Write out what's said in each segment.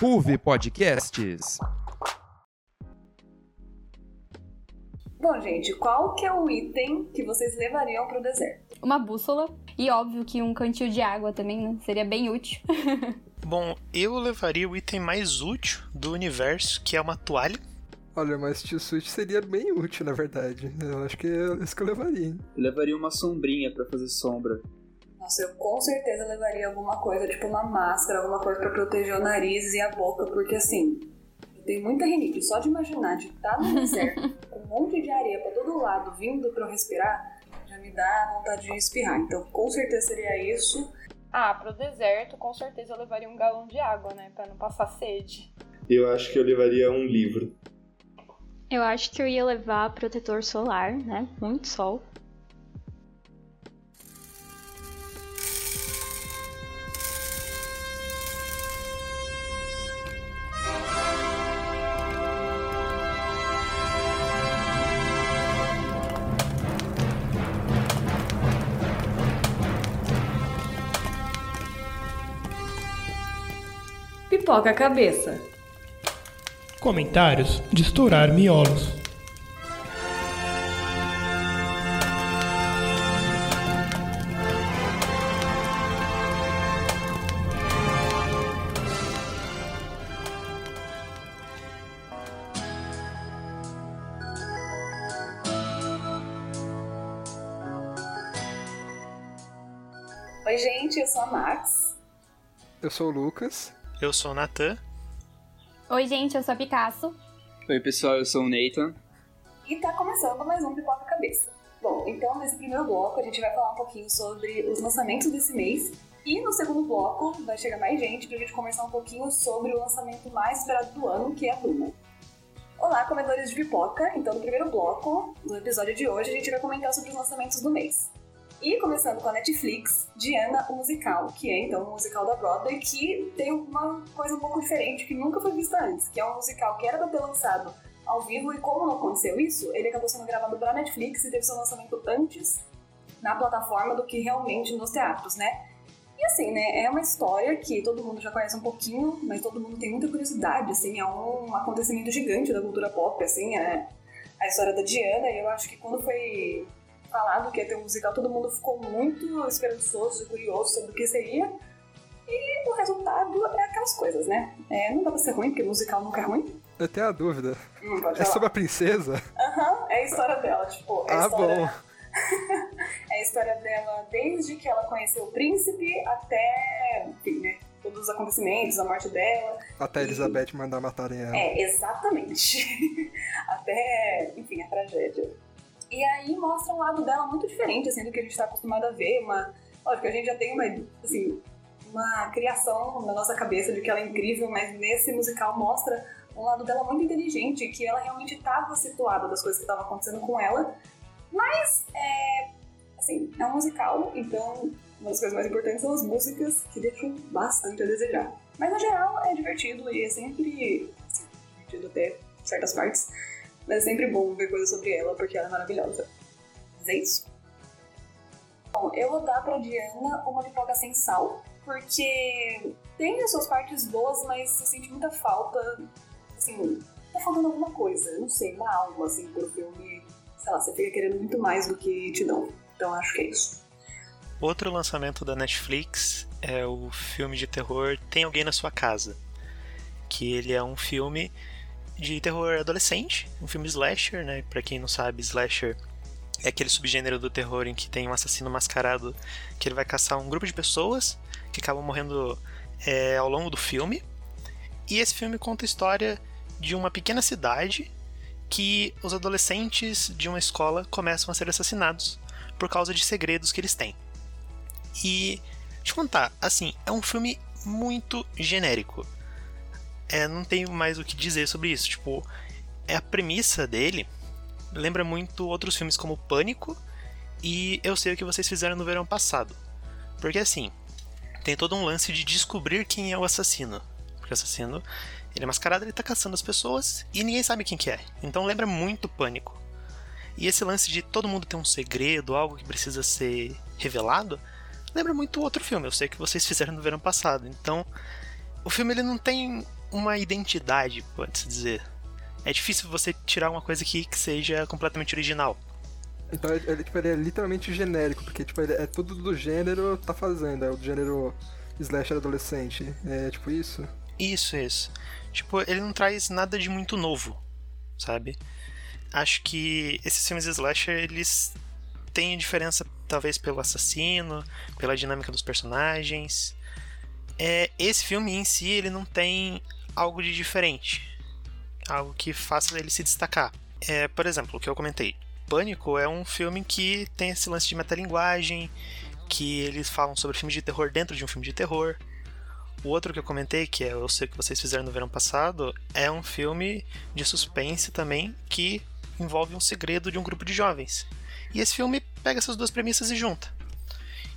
Ruve Podcasts. Bom, gente, qual que é o item que vocês levariam pro deserto? Uma bússola e óbvio que um cantil de água também, né? Seria bem útil. Bom, eu levaria o item mais útil do universo, que é uma toalha. Olha, mas Tio Switch seria bem útil, na verdade. Eu acho que é isso que eu levaria. Hein? Eu levaria uma sombrinha para fazer sombra. Nossa, eu com certeza levaria alguma coisa, tipo uma máscara, alguma coisa para proteger o nariz e a boca, porque assim, eu tenho muita rinite. Só de imaginar de estar no deserto, com um monte de areia para todo lado vindo para eu respirar, já me dá vontade de espirrar. Então, com certeza seria isso. Ah, pro deserto, com certeza eu levaria um galão de água, né? Pra não passar sede. Eu acho que eu levaria um livro. Eu acho que eu ia levar protetor solar, né? Muito sol. Pipoca a cabeça. Comentários de estourar miolos. Oi, gente, eu sou a Max. Eu sou o Lucas. Eu sou o Natan. Oi, gente, eu sou a Picasso. Oi, pessoal, eu sou o Nathan. E tá começando mais um Pipoca Cabeça. Bom, então nesse primeiro bloco a gente vai falar um pouquinho sobre os lançamentos desse mês. E no segundo bloco vai chegar mais gente pra gente conversar um pouquinho sobre o lançamento mais esperado do ano, que é a Duna. Olá, comedores de pipoca! Então no primeiro bloco do episódio de hoje a gente vai comentar sobre os lançamentos do mês. E começando com a Netflix, Diana, o musical, que é então um musical da Broadway que tem uma coisa um pouco diferente que nunca foi vista antes, que é um musical que era pra ter lançado ao vivo e como não aconteceu isso, ele acabou sendo gravado pra Netflix e teve seu lançamento antes na plataforma do que realmente nos teatros, né? E assim, né, é uma história que todo mundo já conhece um pouquinho, mas todo mundo tem muita curiosidade, assim, é um acontecimento gigante da cultura pop, assim, é a história da Diana, e eu acho que quando foi falado que ia ter um musical, todo mundo ficou muito esperançoso e curioso sobre o que seria. E o resultado é aquelas coisas, né? É, não dá pra ser ruim, porque musical nunca é ruim. Eu tenho a dúvida. Hum, É sobre a princesa? Aham, é a história dela, tipo, é Ah, história... bom. é a história dela desde que ela conheceu o príncipe até, enfim, né? Todos os acontecimentos, a morte dela. Até a Elizabeth mandar matarem ela. É, exatamente. Até, enfim, a tragédia. E aí mostra um lado dela muito diferente, assim, do que a gente tá acostumado a ver. Uma, lógico, a gente já tem uma, assim, uma criação na nossa cabeça de que ela é incrível, mas nesse musical mostra um lado dela muito inteligente, que ela realmente estava situada das coisas que estavam acontecendo com ela. Mas, é, assim, é um musical, então uma das coisas mais importantes são as músicas, que deixam bastante a desejar. Mas, no geral, é divertido e é sempre assim, divertido até certas partes. Mas é sempre bom ver coisas sobre ela, porque ela é maravilhosa. Mas é isso. Bom, eu vou dar pra Diana uma pipoca sem sal, porque tem as suas partes boas, mas você sente muita falta. Assim, tá faltando alguma coisa, não sei, uma alma, assim, pro filme. Sei lá, você fica querendo muito mais do que te dão. Então acho que é isso. Outro lançamento da Netflix é o filme de terror Tem Alguém na Sua Casa. Que ele é um filme de terror adolescente, um filme slasher, né? Pra quem não sabe, slasher é aquele subgênero do terror em que tem um assassino mascarado que ele vai caçar um grupo de pessoas que acabam morrendo é, ao longo do filme. E esse filme conta a história de uma pequena cidade que os adolescentes de uma escola começam a ser assassinados por causa de segredos que eles têm. E te contar, assim, é um filme muito genérico. É, não tenho mais o que dizer sobre isso. Tipo, é a premissa dele lembra muito outros filmes como Pânico e Eu Sei o que vocês fizeram no verão passado. Porque assim, tem todo um lance de descobrir quem é o assassino. Porque o assassino, ele é mascarado, ele tá caçando as pessoas e ninguém sabe quem que é. Então lembra muito Pânico. E esse lance de todo mundo ter um segredo, algo que precisa ser revelado, lembra muito outro filme. Eu sei que vocês fizeram no verão passado. Então, o filme ele não tem uma identidade, pode-se dizer. É difícil você tirar uma coisa que, que seja completamente original. Então ele, ele, tipo, ele é literalmente genérico, porque tipo, é tudo do gênero tá fazendo, é o gênero slasher adolescente. É tipo isso? Isso, isso. Tipo, ele não traz nada de muito novo, sabe? Acho que esses filmes slasher, eles têm diferença talvez pelo assassino, pela dinâmica dos personagens. É, esse filme em si, ele não tem algo de diferente. Algo que faça ele se destacar. É, por exemplo, o que eu comentei. Pânico é um filme que tem esse lance de metalinguagem, que eles falam sobre filmes de terror dentro de um filme de terror. O outro que eu comentei, que é Eu Sei Que Vocês Fizeram no Verão Passado, é um filme de suspense também que envolve um segredo de um grupo de jovens. E esse filme pega essas duas premissas e junta.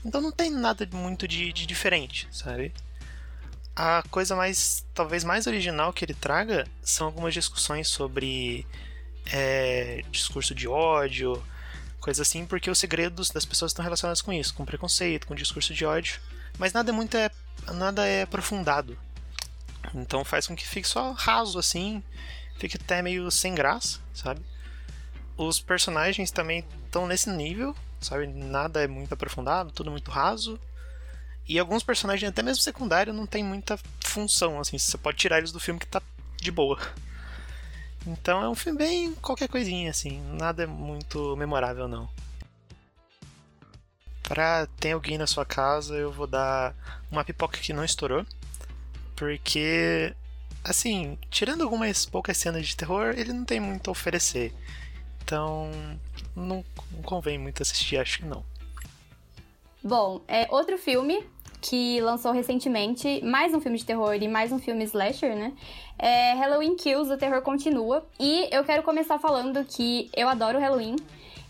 Então não tem nada muito de, de diferente, sabe? A coisa mais, talvez mais original que ele traga são algumas discussões sobre é, discurso de ódio, coisa assim, porque os segredos das pessoas estão relacionados com isso, com preconceito, com discurso de ódio. Mas nada muito é nada é aprofundado. Então faz com que fique só raso assim, fique até meio sem graça, sabe? Os personagens também estão nesse nível, sabe? Nada é muito aprofundado, tudo muito raso. E alguns personagens, até mesmo secundários, não tem muita função, assim. Você pode tirar eles do filme que tá de boa. Então é um filme bem qualquer coisinha, assim. Nada é muito memorável, não. Pra ter alguém na sua casa, eu vou dar uma pipoca que não estourou. Porque, assim, tirando algumas poucas cenas de terror, ele não tem muito a oferecer. Então, não, não convém muito assistir, acho que não. Bom, é outro filme que lançou recentemente, mais um filme de terror e mais um filme slasher, né? É Halloween Kills, o terror continua. E eu quero começar falando que eu adoro Halloween.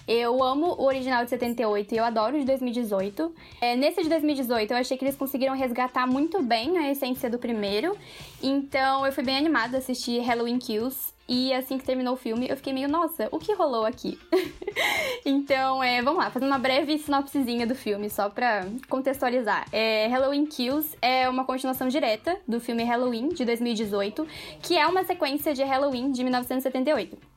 Eu amo o original de 78 e eu adoro o de 2018. É, nesse de 2018, eu achei que eles conseguiram resgatar muito bem a essência do primeiro. Então, eu fui bem animada a assistir Halloween Kills. E assim que terminou o filme, eu fiquei meio, nossa, o que rolou aqui? então, é, vamos lá, fazendo uma breve sinopsezinha do filme, só pra contextualizar. É, Halloween Kills é uma continuação direta do filme Halloween, de 2018, que é uma sequência de Halloween de 1978.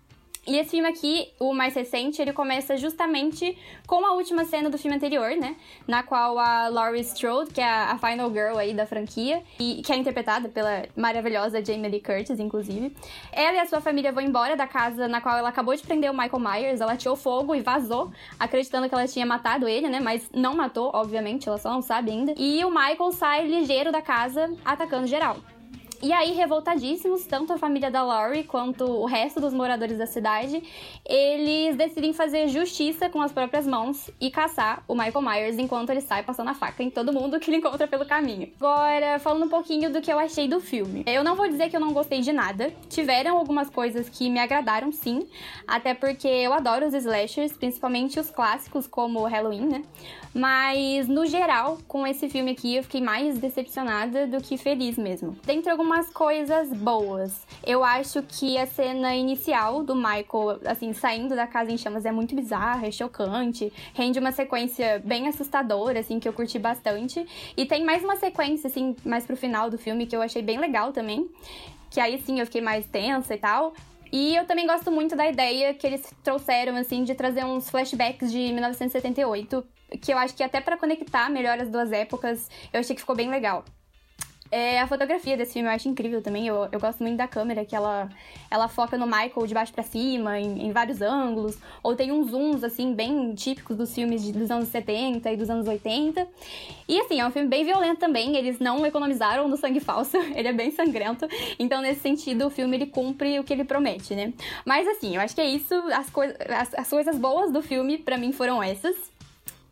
E esse filme aqui, o mais recente, ele começa justamente com a última cena do filme anterior, né? Na qual a Laurie Strode, que é a final girl aí da franquia, e que é interpretada pela maravilhosa Jamie Lee Curtis, inclusive. Ela e a sua família vão embora da casa na qual ela acabou de prender o Michael Myers. Ela tirou fogo e vazou, acreditando que ela tinha matado ele, né? Mas não matou, obviamente, ela só não sabe ainda. E o Michael sai ligeiro da casa, atacando geral. E aí, revoltadíssimos, tanto a família da Laurie quanto o resto dos moradores da cidade, eles decidem fazer justiça com as próprias mãos e caçar o Michael Myers enquanto ele sai passando a faca em todo mundo que ele encontra pelo caminho. Agora, falando um pouquinho do que eu achei do filme. Eu não vou dizer que eu não gostei de nada. Tiveram algumas coisas que me agradaram, sim. Até porque eu adoro os slashers, principalmente os clássicos, como Halloween, né? Mas, no geral, com esse filme aqui, eu fiquei mais decepcionada do que feliz mesmo. Dentre algumas coisas boas, eu acho que a cena inicial do Michael, assim, saindo da casa em chamas é muito bizarra, é chocante, rende uma sequência bem assustadora, assim, que eu curti bastante. E tem mais uma sequência, assim, mais pro final do filme que eu achei bem legal também. Que aí sim eu fiquei mais tensa e tal. E eu também gosto muito da ideia que eles trouxeram, assim, de trazer uns flashbacks de 1978 que eu acho que até para conectar melhor as duas épocas, eu achei que ficou bem legal. É, a fotografia desse filme eu acho incrível também. Eu, eu gosto muito da câmera, que ela, ela foca no Michael de baixo para cima, em, em, vários ângulos. Ou tem uns zooms, assim, bem típicos dos filmes de, dos anos 70 e dos anos 80. E, assim, é um filme bem violento também. Eles não economizaram no sangue falso. ele é bem sangrento. Então, nesse sentido, o filme, ele cumpre o que ele promete, né? Mas, assim, eu acho que é isso. As, coi as, as coisas boas do filme, para mim, foram essas.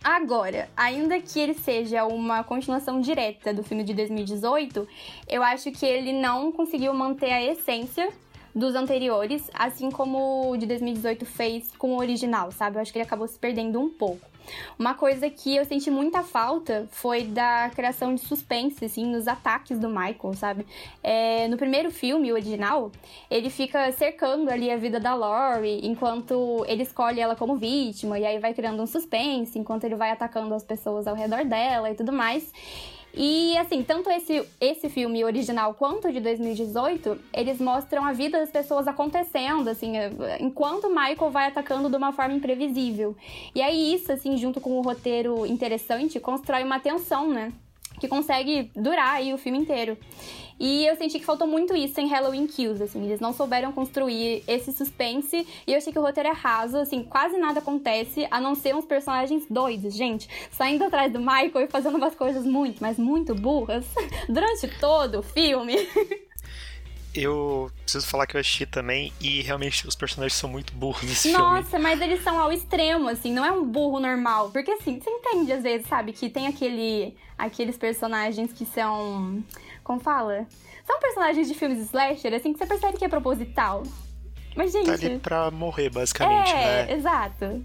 Agora, ainda que ele seja uma continuação direta do filme de 2018, eu acho que ele não conseguiu manter a essência dos anteriores, assim como o de 2018 fez com o original, sabe? Eu acho que ele acabou se perdendo um pouco. Uma coisa que eu senti muita falta foi da criação de suspense, assim, nos ataques do Michael, sabe? É, no primeiro filme, o original, ele fica cercando ali a vida da Laurie, enquanto ele escolhe ela como vítima, e aí vai criando um suspense, enquanto ele vai atacando as pessoas ao redor dela e tudo mais. E assim, tanto esse, esse filme original quanto de 2018, eles mostram a vida das pessoas acontecendo, assim, enquanto Michael vai atacando de uma forma imprevisível. E aí isso, assim, junto com o roteiro interessante, constrói uma tensão, né? Que consegue durar aí o filme inteiro. E eu senti que faltou muito isso em Halloween Kills, assim. Eles não souberam construir esse suspense. E eu achei que o roteiro é raso, assim, quase nada acontece, a não ser uns personagens doidos, gente. Saindo atrás do Michael e fazendo umas coisas muito, mas muito burras durante todo o filme. Eu preciso falar que eu assisti também e realmente os personagens são muito burros nesse Nossa, filme. mas eles são ao extremo, assim, não é um burro normal. Porque assim, você entende às vezes, sabe, que tem aquele. aqueles personagens que são. Como fala? São personagens de filmes slasher, assim, que você percebe que é proposital. Mas, gente. Tá ali pra morrer, basicamente, é, né? exato.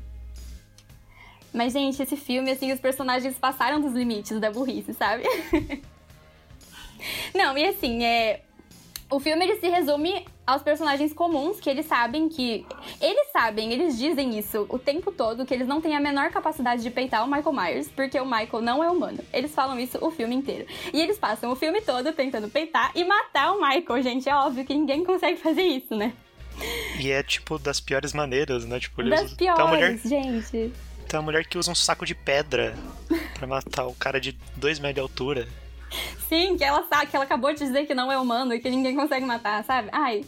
Mas, gente, esse filme, assim, os personagens passaram dos limites da burrice, sabe? Não, e assim, é. O filme ele se resume aos personagens comuns que eles sabem que. Eles sabem, eles dizem isso o tempo todo, que eles não têm a menor capacidade de peitar o Michael Myers, porque o Michael não é humano. Eles falam isso o filme inteiro. E eles passam o filme todo tentando peitar e matar o Michael, gente. É óbvio que ninguém consegue fazer isso, né? E é tipo das piores maneiras, né? Tipo, Das eles... piores, Tem uma mulher, gente. tem uma mulher que usa um saco de pedra pra matar o cara de 2 metros de altura. Sim, que ela sabe que ela acabou de dizer que não é humano e que ninguém consegue matar, sabe? Ai,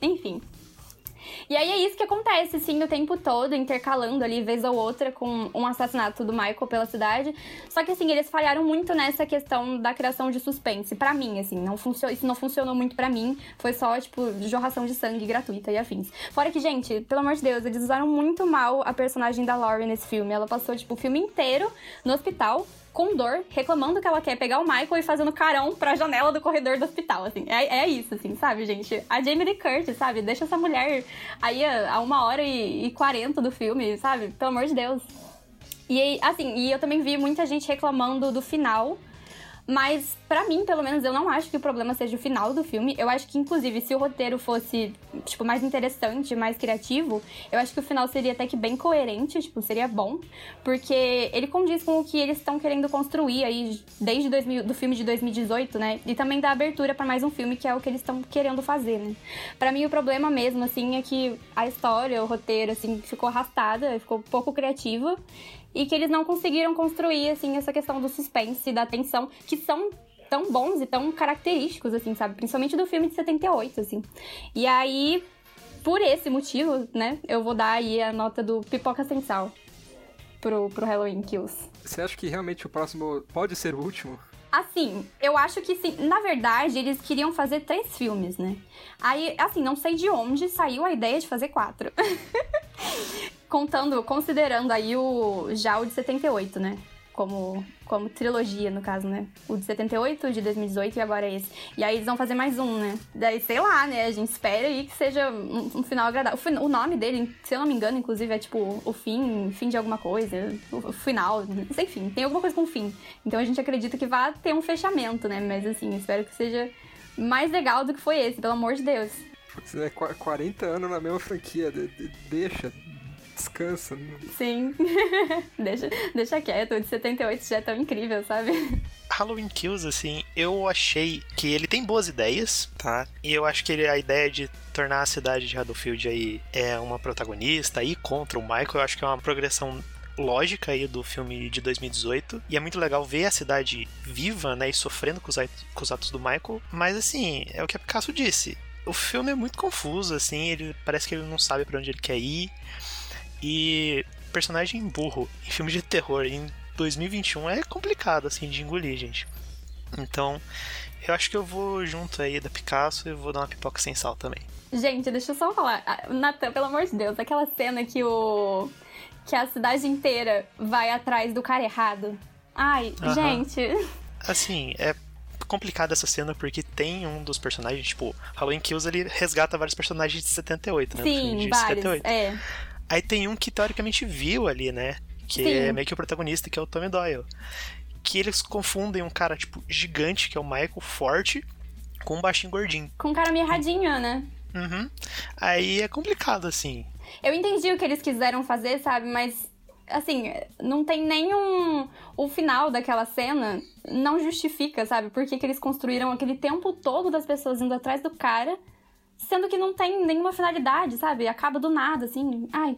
enfim. E aí é isso que acontece, sim, o tempo todo, intercalando ali, vez ou outra, com um assassinato do Michael pela cidade. Só que, assim, eles falharam muito nessa questão da criação de suspense. Pra mim, assim, não funcionou, isso não funcionou muito pra mim. Foi só, tipo, jorração de sangue gratuita e afins. Fora que, gente, pelo amor de Deus, eles usaram muito mal a personagem da Laurie nesse filme. Ela passou, tipo, o filme inteiro no hospital, com dor, reclamando que ela quer pegar o Michael e fazendo carão pra janela do corredor do hospital, assim. É, é isso, assim, sabe, gente? A Jamie Lee Curtis, sabe? Deixa essa mulher aí a, a uma hora e quarenta do filme, sabe? Pelo amor de Deus. E assim, e eu também vi muita gente reclamando do final. Mas, pra mim, pelo menos, eu não acho que o problema seja o final do filme. Eu acho que, inclusive, se o roteiro fosse, tipo, mais interessante, mais criativo, eu acho que o final seria até que bem coerente, tipo, seria bom. Porque ele condiz com o que eles estão querendo construir aí desde 2000, do filme de 2018, né? E também dá abertura pra mais um filme, que é o que eles estão querendo fazer, né? Pra mim, o problema mesmo, assim, é que a história, o roteiro, assim, ficou arrastada, ficou pouco criativa e que eles não conseguiram construir, assim, essa questão do suspense, da tensão, que são tão bons e tão característicos, assim, sabe? Principalmente do filme de 78, assim. E aí, por esse motivo, né, eu vou dar aí a nota do Pipoca Sem Sal pro, pro Halloween Kills. Você acha que realmente o próximo pode ser o último? Assim, eu acho que sim. Na verdade, eles queriam fazer três filmes, né? Aí, assim, não sei de onde saiu a ideia de fazer quatro. Contando, considerando aí o já o de 78, né? Como, como trilogia, no caso, né? O de 78, o de 2018 e agora esse. E aí eles vão fazer mais um, né? Daí, sei lá, né? A gente espera aí que seja um, um final agradável. O, o nome dele, se eu não me engano, inclusive, é tipo o fim, fim de alguma coisa, o, o final, enfim, tem alguma coisa com fim. Então a gente acredita que vai ter um fechamento, né? Mas assim, espero que seja mais legal do que foi esse, pelo amor de Deus. Putz, qu- 40 anos na mesma franquia, de- de- deixa, descansa. Sim. deixa, deixa quieto, o de 78 já é tão incrível, sabe? Halloween Kills, assim, eu achei que ele tem boas ideias, tá? E eu acho que ele, a ideia de tornar a cidade de Haddonfield aí é uma protagonista e contra o Michael, eu acho que é uma progressão lógica aí do filme de 2018. E é muito legal ver a cidade viva, né, e sofrendo com os, atos- com os atos do Michael. Mas, assim, é o que a Picasso disse. O filme é muito confuso, assim, ele parece que ele não sabe pra onde ele quer ir. E personagem burro em filme de terror em 2021 é complicado, assim, de engolir, gente. Então, eu acho que eu vou junto aí da Picasso e vou dar uma pipoca sem sal também. Gente, deixa eu só falar. Natan, pelo amor de Deus, aquela cena que o. que a cidade inteira vai atrás do cara errado. Ai, gente. Assim, é complicada essa cena porque tem um dos personagens, tipo, Halloween Kills ele resgata vários personagens de 78, né? Sim, de vários. 78. É. Aí tem um que teoricamente viu ali, né? Que Sim. é meio que o protagonista, que é o Tommy Doyle. Que eles confundem um cara, tipo, gigante, que é o Michael, forte, com um baixinho gordinho. Com um cara mirradinho, né? Uhum. Aí é complicado, assim. Eu entendi o que eles quiseram fazer, sabe? Mas assim, não tem nenhum. O final daquela cena não justifica, sabe? Por que, que eles construíram aquele tempo todo das pessoas indo atrás do cara, sendo que não tem nenhuma finalidade, sabe? Acaba do nada, assim. Ai.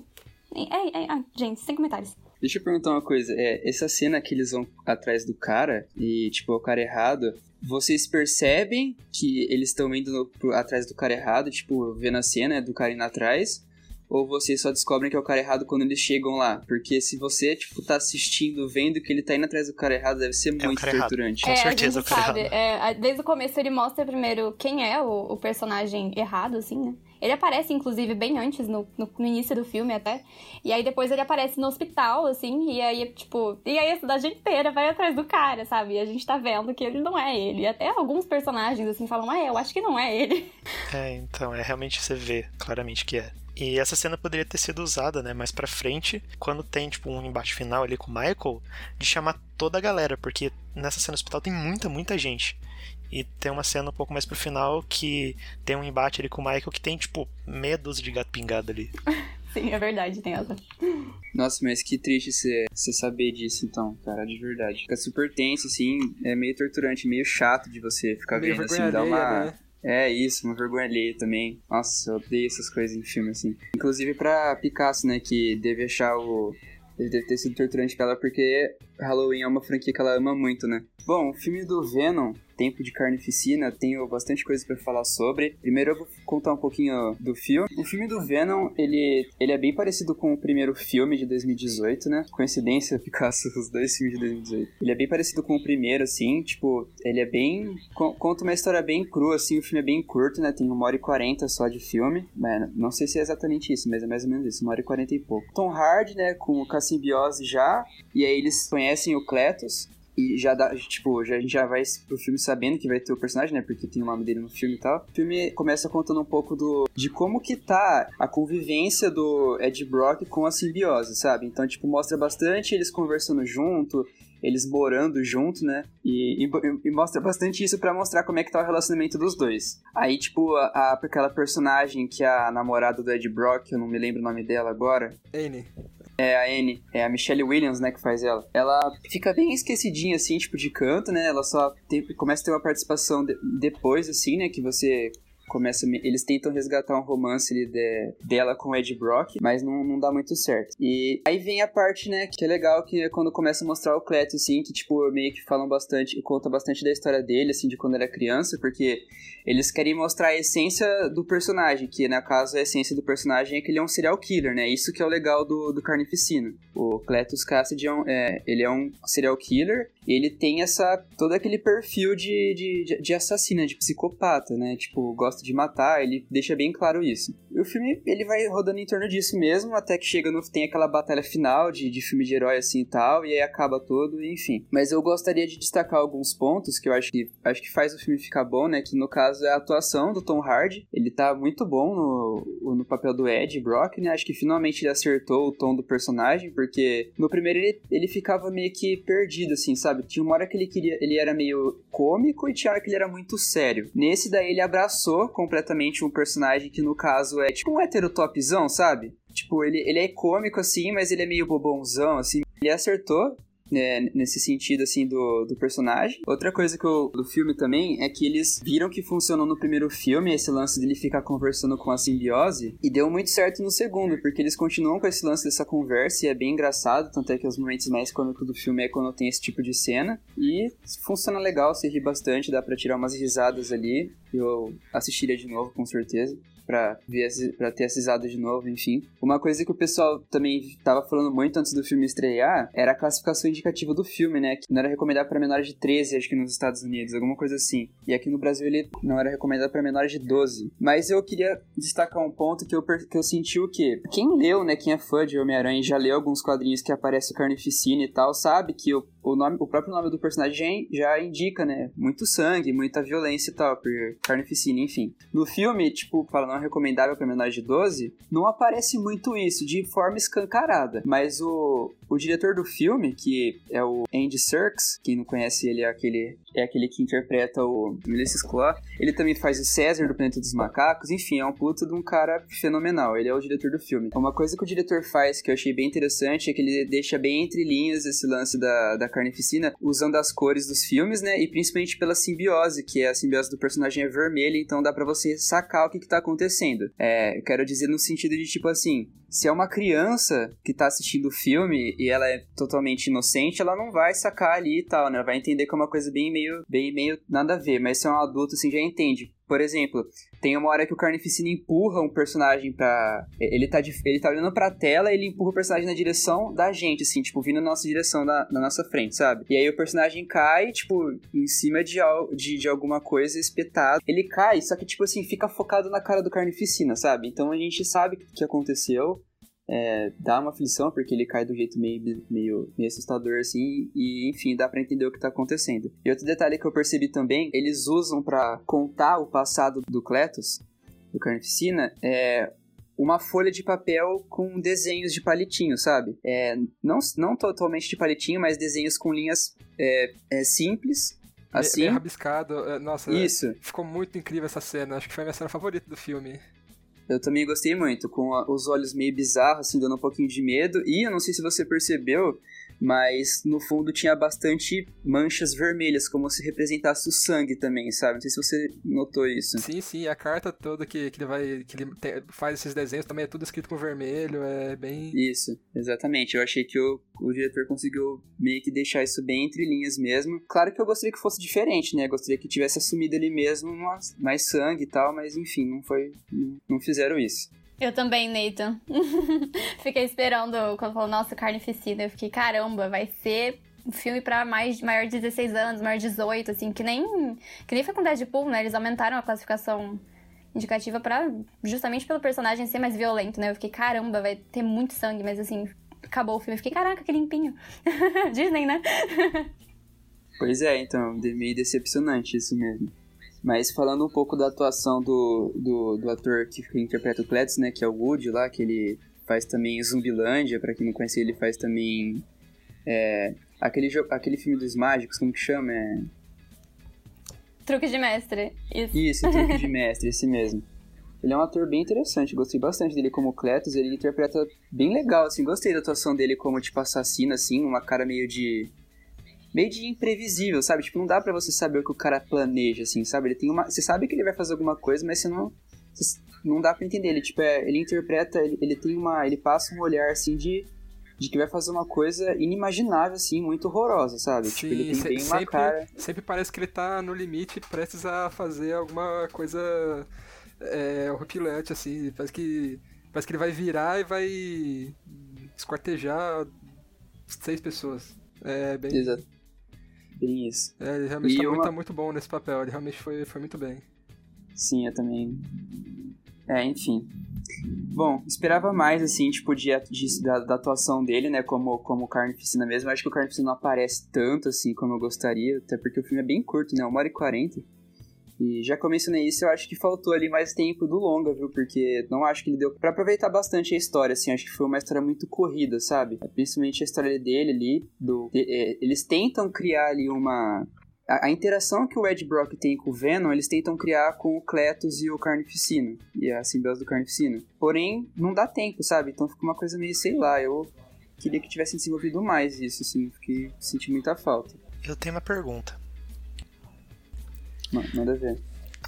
Ai, ai, ai, gente, sem comentários. Deixa eu perguntar uma coisa. É, essa cena que eles vão atrás do cara e, tipo, é o cara errado, vocês percebem que eles estão indo no- pro- atrás do cara errado, tipo, vendo a cena do cara indo atrás? Ou vocês só descobrem que é o cara errado quando eles chegam lá? Porque se você, tipo, tá assistindo, vendo que ele tá indo atrás do cara errado, deve ser É muito torturante. Com é, certeza o cara sabe. errado. é, desde o começo ele mostra primeiro quem é o, o personagem errado, assim, né? Ele aparece, inclusive, bem antes, no, no, no início do filme até. E aí depois ele aparece no hospital, assim, e aí, tipo. E aí a cidade inteira vai atrás do cara, sabe? E a gente tá vendo que ele não é ele. E até alguns personagens, assim, falam, ah, eu acho que não é ele. É, então, é realmente você vê claramente que é. E essa cena poderia ter sido usada, né, mais pra frente, quando tem, tipo, um embate final ali com o Michael, de chamar toda a galera, porque nessa cena do hospital tem muita, muita gente. E tem uma cena um pouco mais pro final que tem um embate ali com o Michael que tem, tipo, meia dúzia de gato pingado ali. Sim, é verdade, tem essa. Nossa, mas que triste você saber disso, então, cara, de verdade. Fica super tenso, assim, é meio torturante, meio chato de você ficar Meio vendo, assim, dá uma... né? É isso, uma vergonha alheia também. Nossa, eu odeio essas coisas em filme, assim. Inclusive pra Picasso, né, que deve achar o... Ele deve ter sido torturante pra ela porque Halloween é uma franquia que ela ama muito, né? Bom, o filme do Venom, Tempo de Carnificina, tenho bastante coisa pra falar sobre. Primeiro eu vou contar um pouquinho do filme. O filme do Venom, ele, ele é bem parecido com o primeiro filme de 2018, né? Coincidência, Picasso, os dois filmes de 2018. Ele é bem parecido com o primeiro, assim, tipo, ele é bem... con- Conta uma história bem crua, assim, o filme é bem curto, né? Tem uma hora e quarenta só de filme. Não sei se é exatamente isso, mas é mais ou menos isso, uma hora e quarenta e pouco. Tom Hardy, né, com, com a simbiose já, e aí eles conhecem o Cletus, e já dá, tipo, já, a gente já vai pro filme sabendo que vai ter o personagem, né? Porque tem o nome dele no filme e tal. O filme começa contando um pouco do de como que tá a convivência do Ed Brock com a simbiose, sabe? Então, tipo, mostra bastante eles conversando junto, eles morando junto, né? E, e, e mostra bastante isso pra mostrar como é que tá o relacionamento dos dois. Aí, tipo, a, a- aquela personagem que é a namorada do Ed Brock, eu não me lembro o nome dela agora, N. é a Anne, é a Michelle Williams, né, que faz ela. Ela fica bem esquecidinha, assim, tipo, de canto, né? Ela só tem- começa a ter uma participação de- depois, assim, né? Que você começa. Eles tentam resgatar um romance de- dela com o Ed Brock, mas não, não dá muito certo. E aí vem a parte, né, que é legal, que é quando começa a mostrar o Cleto, assim, que, tipo, meio que falam bastante, conta bastante da história dele, assim, de quando era criança, porque eles querem mostrar a essência do personagem, que no caso a essência do personagem é que ele é um serial killer, né? Isso que é o legal do, do Carnificina. O Cletus Cassidy é, um, é, ele é um serial killer ele tem essa todo aquele perfil de, de- de assassino, de psicopata, né? Tipo, gosta de matar, ele deixa bem claro isso. E o filme, ele vai rodando em torno disso mesmo, até que chega no... tem aquela batalha final de, de filme de herói assim e tal, e aí acaba todo, enfim. Mas eu gostaria de destacar alguns pontos que eu acho que, acho que faz o filme ficar bom, né? Que no caso é a atuação do Tom Hardy. Ele tá muito bom no, no papel do Ed Brock, né? Acho que finalmente ele acertou o tom do personagem, porque no primeiro ele, ele ficava meio que perdido, assim, sabe? Tinha uma hora que ele queria. Ele era meio cômico e tinha hora que ele era muito sério. Nesse daí ele abraçou completamente um personagem que no caso é tipo um heterotopzão, sabe? Tipo, ele, ele é cômico assim, mas ele é meio bobãozão, assim. Ele acertou né, nesse sentido, assim, do, do personagem. Outra coisa que eu, do filme também é que eles viram que funcionou no primeiro filme, esse lance dele ficar conversando com a simbiose, e deu muito certo no segundo, porque eles continuam com esse lance dessa conversa e é bem engraçado, tanto é que os momentos mais cômicos do filme é quando tem esse tipo de cena, e funciona legal, você ri bastante, dá pra tirar umas risadas ali, eu assistiria de novo, com certeza pra ter essa risada de novo, enfim. Uma coisa que o pessoal também tava falando muito antes do filme estrear era a classificação indicativa do filme, né? Que não era recomendado para menores de 13, acho que nos Estados Unidos, alguma coisa assim. E aqui no Brasil ele não era recomendado para menores de 12. Mas eu queria destacar um ponto que eu, que eu senti o quê? Quem leu, né? Quem é fã de Homem-Aranha e já leu alguns quadrinhos que aparece o Carnificina e tal, sabe que o, o, nome, o próprio nome do personagem já indica, né? Muito sangue, muita violência e tal, por Carnificina, enfim. No filme, tipo, fala não é recomendável para menores de 12, não aparece muito isso de forma escancarada. Mas o, O diretor do filme, que é o Andy Serkis, quem não conhece ele é aquele, é aquele que interpreta o Ulysses Claw, ele também faz o César do Planeta dos Macacos, enfim, é um puta de um cara fenomenal, ele é o diretor do filme. Uma coisa que o diretor faz que eu achei bem interessante é que ele deixa bem entre linhas esse lance da, da carnificina, usando as cores dos filmes, né, e principalmente pela simbiose, que é a simbiose do personagem é vermelha, então dá para você sacar o que, que tá acontecendo. É, eu quero dizer no sentido de tipo assim, se é uma criança que tá assistindo o filme e ela é totalmente inocente, ela não vai sacar ali e tal, né? Ela vai entender que é uma coisa bem meio, bem meio nada a ver. Mas se é um adulto, assim, já entende. Por exemplo, tem uma hora que o Carnificina empurra um personagem pra. Ele tá, de... ele tá olhando pra tela ele empurra o personagem na direção da gente, assim, tipo, vindo na nossa direção, na, na nossa frente, sabe? E aí o personagem cai, tipo, em cima de, de, de alguma coisa espetado. Ele cai, só que, tipo assim, fica focado na cara do Carnificina, sabe? Então a gente sabe o que aconteceu é, dá uma aflição, porque ele cai do jeito meio, meio, meio assustador, assim, e enfim, dá para entender o que tá acontecendo. E outro detalhe que eu percebi também, eles usam para contar o passado do Cletus, do Carnificina, é uma folha de papel com desenhos de palitinho, sabe? É, não, não totalmente de palitinho, mas desenhos com linhas é, é simples, assim. Meio rabiscado, é, nossa, Isso. ficou muito incrível essa cena, acho que foi a minha cena favorita do filme. Eu também gostei muito, com os olhos meio bizarros, assim, dando um pouquinho de medo. E eu não sei se você percebeu, mas no fundo tinha bastante manchas vermelhas, como se representasse o sangue também, sabe? Não sei se você notou isso. Sim, sim, a carta toda que, que ele vai. que ele te, faz esses desenhos também é tudo escrito com vermelho, é bem. Isso, exatamente. Eu achei que o, o diretor conseguiu meio que deixar isso bem entre linhas mesmo. Claro que eu gostaria que fosse diferente, né? Eu gostaria que tivesse assumido ali mesmo mais sangue e tal, mas enfim, não foi. não fizeram isso. Eu também, Nathan. fiquei esperando quando falou, nossa, carnificina. Eu fiquei, caramba, vai ser um filme pra mais, maior de 16 anos, maior de 18, assim, que nem, que nem foi com Deadpool, né? Eles aumentaram a classificação indicativa para justamente pelo personagem ser mais violento, né? Eu fiquei, caramba, vai ter muito sangue, mas assim, acabou o filme. Eu fiquei, caraca, que limpinho. Disney, né? pois é, então, meio decepcionante isso mesmo. Mas falando um pouco da atuação do, do, do ator que interpreta o Cletus, né, que é o Woody lá, que ele faz também Zumbilândia, para quem não conhece ele faz também é, aquele, aquele filme dos mágicos, como que chama? É... Truque de Mestre, isso. Isso, Truque de Mestre, esse mesmo. Ele é um ator bem interessante, gostei bastante dele como Cletus, ele interpreta bem legal, assim, gostei da atuação dele como, tipo, assassino, assim, uma cara meio de meio de imprevisível, sabe? Tipo, não dá para você saber o que o cara planeja, assim, sabe? Ele tem uma. Você sabe que ele vai fazer alguma coisa, mas você não. Você não dá para entender. Ele, tipo, é, ele interpreta, ele, ele tem uma. Ele passa um olhar assim de. De que vai fazer uma coisa inimaginável, assim, muito horrorosa, sabe? Sim, tipo, ele tem bem sempre, uma cara. Sempre parece que ele tá no limite, prestes a fazer alguma coisa é, horripilante, assim. Parece que. Parece que ele vai virar e vai esquartejar seis pessoas. É bem. Exato. Bem isso. É, ele realmente tá, E muito, uma- tá muito bom nesse papel, ele realmente foi, foi muito bem. Sim, eu também. É, enfim. Bom, esperava mais, assim, tipo, de, de- da, da atuação dele, né, como, como Carnificina mesmo. Eu acho que o Carnificina não aparece tanto, assim, como eu gostaria, até porque o filme é bem curto, né, uma hora e quarenta. E já que eu mencionei isso, eu acho que faltou ali mais tempo do longa, viu, porque não acho que ele deu pra aproveitar bastante a história, assim, acho que foi uma história muito corrida, sabe? Principalmente a história dele ali, do... é, eles tentam criar ali uma... A, interação que o Ed Brock tem com o Venom, eles tentam criar com o Cletus e o Carnificina, e a simbiose do Carnificina. Porém, não dá tempo, sabe? Então fica uma coisa meio, sei lá, eu queria que tivesse desenvolvido mais isso, assim, porque senti muita falta. Eu tenho uma pergunta. Ma- Nada a ver.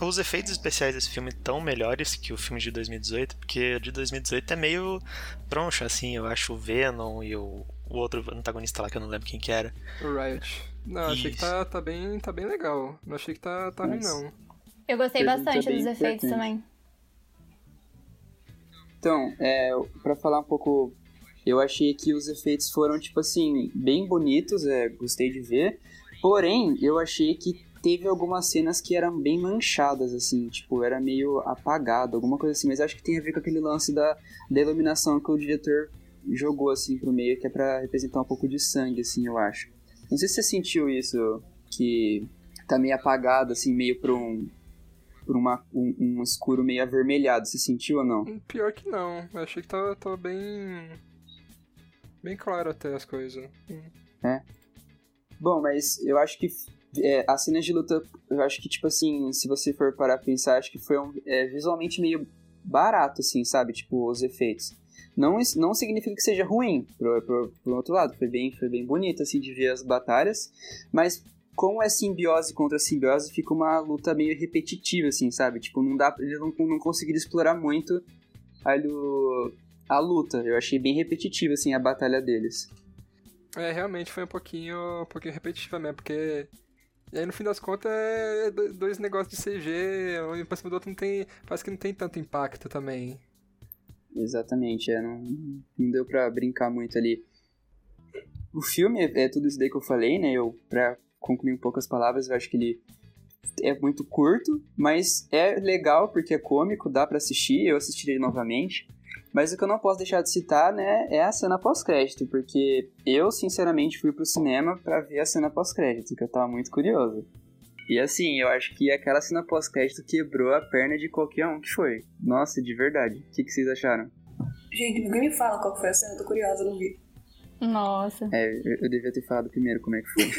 Os efeitos especiais desse filme estão melhores que o filme de 2018, porque o de 2018 é meio troncho, assim, eu acho o Venom e o, o outro antagonista lá que eu não lembro quem que era. O Riot. Não, achei que Isso. tá, tá, bem, tá bem legal. Não achei que tá, tá ruim, não. Eu gostei bastante dos efeitos também. Então, é, para falar um pouco, eu achei que os efeitos foram, tipo assim, bem bonitos, é, gostei de ver. Porém, eu achei que teve algumas cenas que eram bem manchadas, assim, tipo, era meio apagado, alguma coisa assim. Mas acho que tem a ver com aquele lance da, da iluminação que o diretor jogou, assim, pro meio, que é pra representar um pouco de sangue, assim, eu acho. Não sei se você sentiu isso, que tá meio apagado, assim, meio pra um... Por uma, um, um escuro meio avermelhado, você sentiu ou não? Pior que não. Eu achei que tava, tava bem. bem claro até as coisas. Hum. É. Bom, mas eu acho que é, as cenas de luta, eu acho que, tipo assim, se você for parar pra pensar, acho que foi um, é, visualmente meio barato, assim, sabe? Tipo, os efeitos. Não, não significa que seja ruim, pro, pro, pro outro lado. Foi bem, foi bem bonito, assim, de ver as batalhas. Mas como é simbiose contra simbiose, fica uma luta meio repetitiva, assim, sabe? Tipo, não dá, eles não, não conseguiram explorar muito a, luta. Eu achei bem repetitiva, assim, a batalha deles. É, realmente foi um pouquinho, um pouquinho repetitiva mesmo, porque e aí, no fim das contas, é dois negócios de CG, um pra cima do outro não tem. Parece que não tem tanto impacto também. Exatamente, é, não, não deu pra brincar muito ali. O filme é, é tudo isso daí que eu falei, né? Eu, pra concluir em poucas palavras, eu acho que ele é muito curto, mas é legal porque é cômico, dá para assistir, eu assistiria novamente. Mas o que eu não posso deixar de citar, né, é a cena pós-crédito, porque eu, sinceramente, fui pro cinema para ver a cena pós-crédito, que eu tava muito curioso. E assim, eu acho que aquela cena pós-crédito quebrou a perna de qualquer um que foi. Nossa, de verdade. O que, que vocês acharam? Gente, ninguém me fala qual foi a cena, eu tô curiosa, não vi. Nossa. É, eu, eu devia ter falado primeiro como é que foi.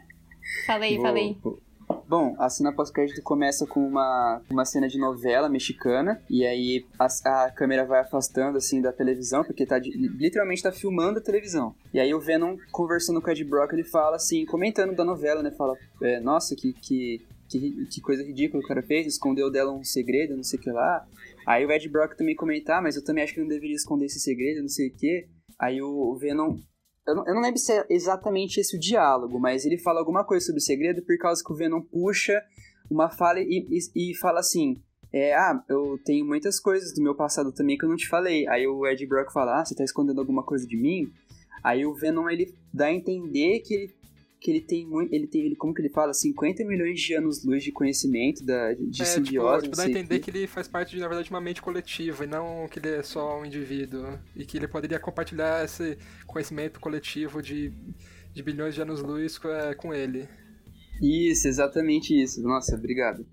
falei, vou, falei. Vou, Bom, a cena pós-crédito começa com uma, uma cena de novela mexicana, e aí a, a, câmera vai afastando, assim, da televisão, porque tá, literalmente tá filmando a televisão. E aí o Venom, conversando com o Ed Brock, ele fala, assim, comentando da novela, né, fala, é, nossa, que, que, que, que, coisa ridícula o cara fez, escondeu dela um segredo, não sei o que lá. Aí o Ed Brock também comentar, ah, mas eu também acho que não deveria esconder esse segredo, não sei o que. Aí o Venom eu não, eu não, lembro se é exatamente esse o diálogo, mas ele fala alguma coisa sobre o segredo por causa que o Venom puxa uma fala e, e, e fala assim: é, Ah, eu tenho muitas coisas do meu passado também que eu não te falei. Aí o Ed Brock fala: Ah, você tá escondendo alguma coisa de mim? Aí o Venom ele dá a entender que ele que ele tem muito. Ele tem, ele, como que ele fala? 50 milhões de anos-luz de conhecimento, da, de é, simbiose. Tipo, tipo dá a entender que... que ele faz parte, de, na verdade, de uma mente coletiva e não que ele é só um indivíduo. E que ele poderia compartilhar esse conhecimento coletivo de, de bilhões de anos-luz com, é, com ele. Isso, exatamente isso. Nossa, obrigado.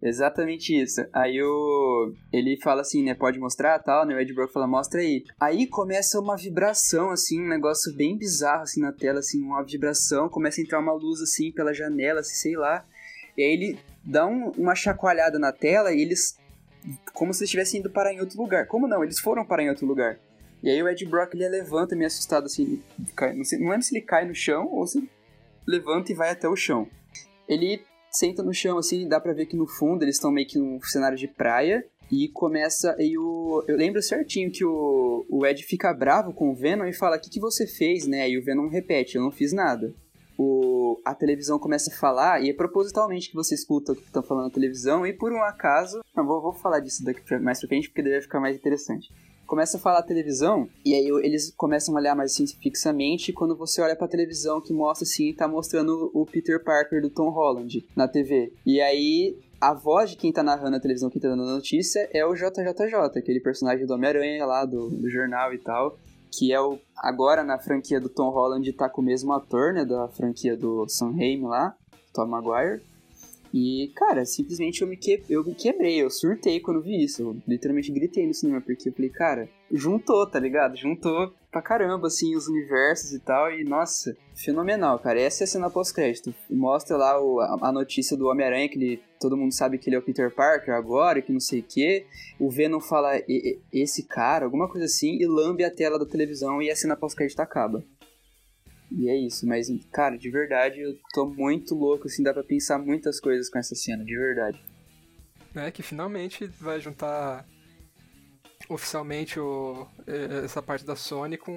Exatamente isso. Aí o ele fala assim, né, pode mostrar, tal, né? O Ed Brock fala, mostra aí. Aí começa uma vibração assim, um negócio bem bizarro assim na tela, assim, uma vibração, começa a entrar uma luz assim pela janela, assim, sei lá. E aí ele dá um, uma chacoalhada na tela e eles como se estivessem indo parar em outro lugar. Como não? Eles foram parar em outro lugar. E aí o Ed Brock ele levanta meio assustado assim, cai, não, sei, não lembro se ele cai no chão ou se levanta e vai até o chão. Ele senta no chão, assim, dá pra ver que no fundo eles estão meio que num cenário de praia. E começa. E o. Eu lembro certinho que o, o Ed fica bravo com o Venom e fala: O que, que você fez, né? E o Venom repete: Eu não fiz nada. O, a televisão começa a falar, e é propositalmente que você escuta o que estão falando na televisão, e por um acaso. Não, vou, vou falar disso daqui mais pra frente porque deve ficar mais interessante começa a falar televisão, e aí eles começam a olhar mais assim fixamente, quando você olha pra televisão que mostra assim, tá mostrando o Peter Parker do Tom Holland na TV. E aí a voz de quem tá narrando a televisão, quem tá dando a notícia, é o JJJ, aquele personagem do Homem-Aranha lá, do, do jornal e tal. Que é o. Agora na franquia do Tom Holland tá com o mesmo ator, né? Da franquia do Sam Raimi lá, Tom Maguire. E, cara, simplesmente eu me, que... eu me quebrei, eu surtei quando vi isso. Eu literalmente gritei no cinema, porque eu falei, cara, juntou, tá ligado? Juntou pra caramba, assim, os universos e tal. E, nossa, fenomenal, cara. Essa é a cena pós-crédito. Mostra lá o, a, a, notícia do Homem-Aranha, que ele, todo mundo sabe que ele é o Peter Parker agora, que não sei o quê. O Venom fala, esse cara, alguma coisa assim, e lambe a tela da televisão e a cena pós-crédito acaba. E é isso, mas, cara, de verdade, eu tô muito louco, assim, dá pra pensar muitas coisas com essa cena, de verdade. É, que finalmente vai juntar oficialmente o, essa parte da Sony com,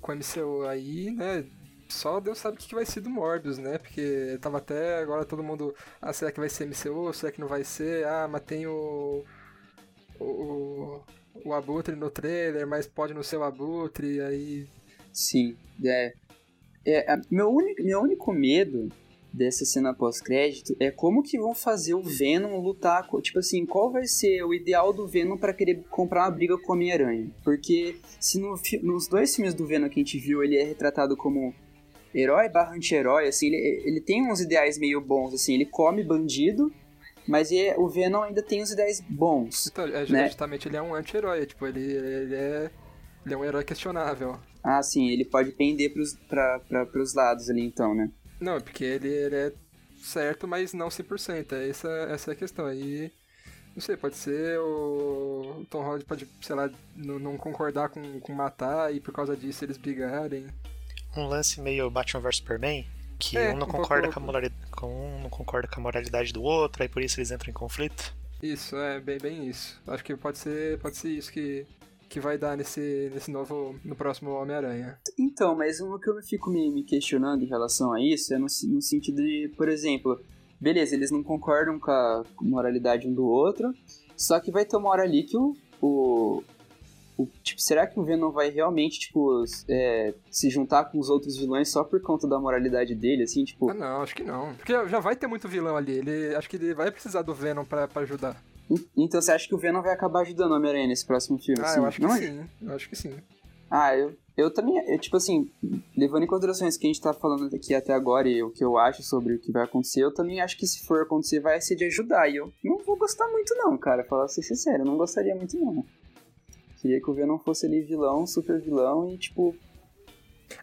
com o MCU aí, né? Só Deus sabe o que vai ser do Morbius, né? Porque tava até agora todo mundo. Ah, será que vai ser MCU? Será que não vai ser? Ah, mas tem o. O, o Abutre no trailer, mas pode não ser o Abutre, aí Sim, é. é meu, único, meu único medo dessa cena pós-crédito é como que vão fazer o Venom lutar, tipo assim, qual vai ser o ideal do Venom para querer comprar uma briga com o Homem-Aranha? Porque se no, nos dois filmes do Venom que a gente viu, ele é retratado como herói barra anti-herói, assim, ele, ele tem uns ideais meio bons, assim, ele come bandido, mas ele, o Venom ainda tem uns ideais bons. Então, é, né? justamente ele é um anti-herói, tipo, ele, ele é Ele é um herói questionável. Ah, sim, ele pode pender pros, pra, pra, pros lados ali, então, né? Não, é porque ele, ele é certo, mas não 100%. É essa, essa é a questão. Aí, não sei, pode ser o, o Tom Holland pode, sei lá, não, não concordar com, com matar e por causa disso eles brigarem. Um lance meio Batman vs Superman, que É, um não um concorda pouco- com, a moralidade, com um não concorda com a moralidade do outro, aí por isso eles entram em conflito. Isso, é bem, bem isso. Acho que pode ser, pode ser isso que, que vai dar nesse, nesse novo, no próximo Homem-Aranha. Então, mas o que eu fico me, me questionando em relação a isso é no, no sentido de, por exemplo, beleza, eles não concordam com a moralidade um do outro, só que vai ter uma hora ali que o. o, o- tipo, será que o Venom vai realmente, tipo, é, se juntar com os outros vilões só por conta da moralidade dele, assim, tipo. Ah, não, acho que não. Porque já- vai ter muito vilão ali. Ele, acho que ele vai precisar do Venom pra ajudar. En- Então você acha que o Venom vai acabar ajudando o Homem-Aranha nesse próximo filme? Ah, assim? eu acho que Não é? sim. Eu acho que sim. Ah, eu, eu também, eu, tipo assim, levando em consideração isso que a gente tá falando aqui até agora e o que eu acho sobre o que vai acontecer, eu também acho que se for acontecer vai ser de ajudar. E eu não vou gostar muito não, cara, falar ser sincero, eu não gostaria muito não. Queria que o Venom fosse ali vilão, super vilão e tipo,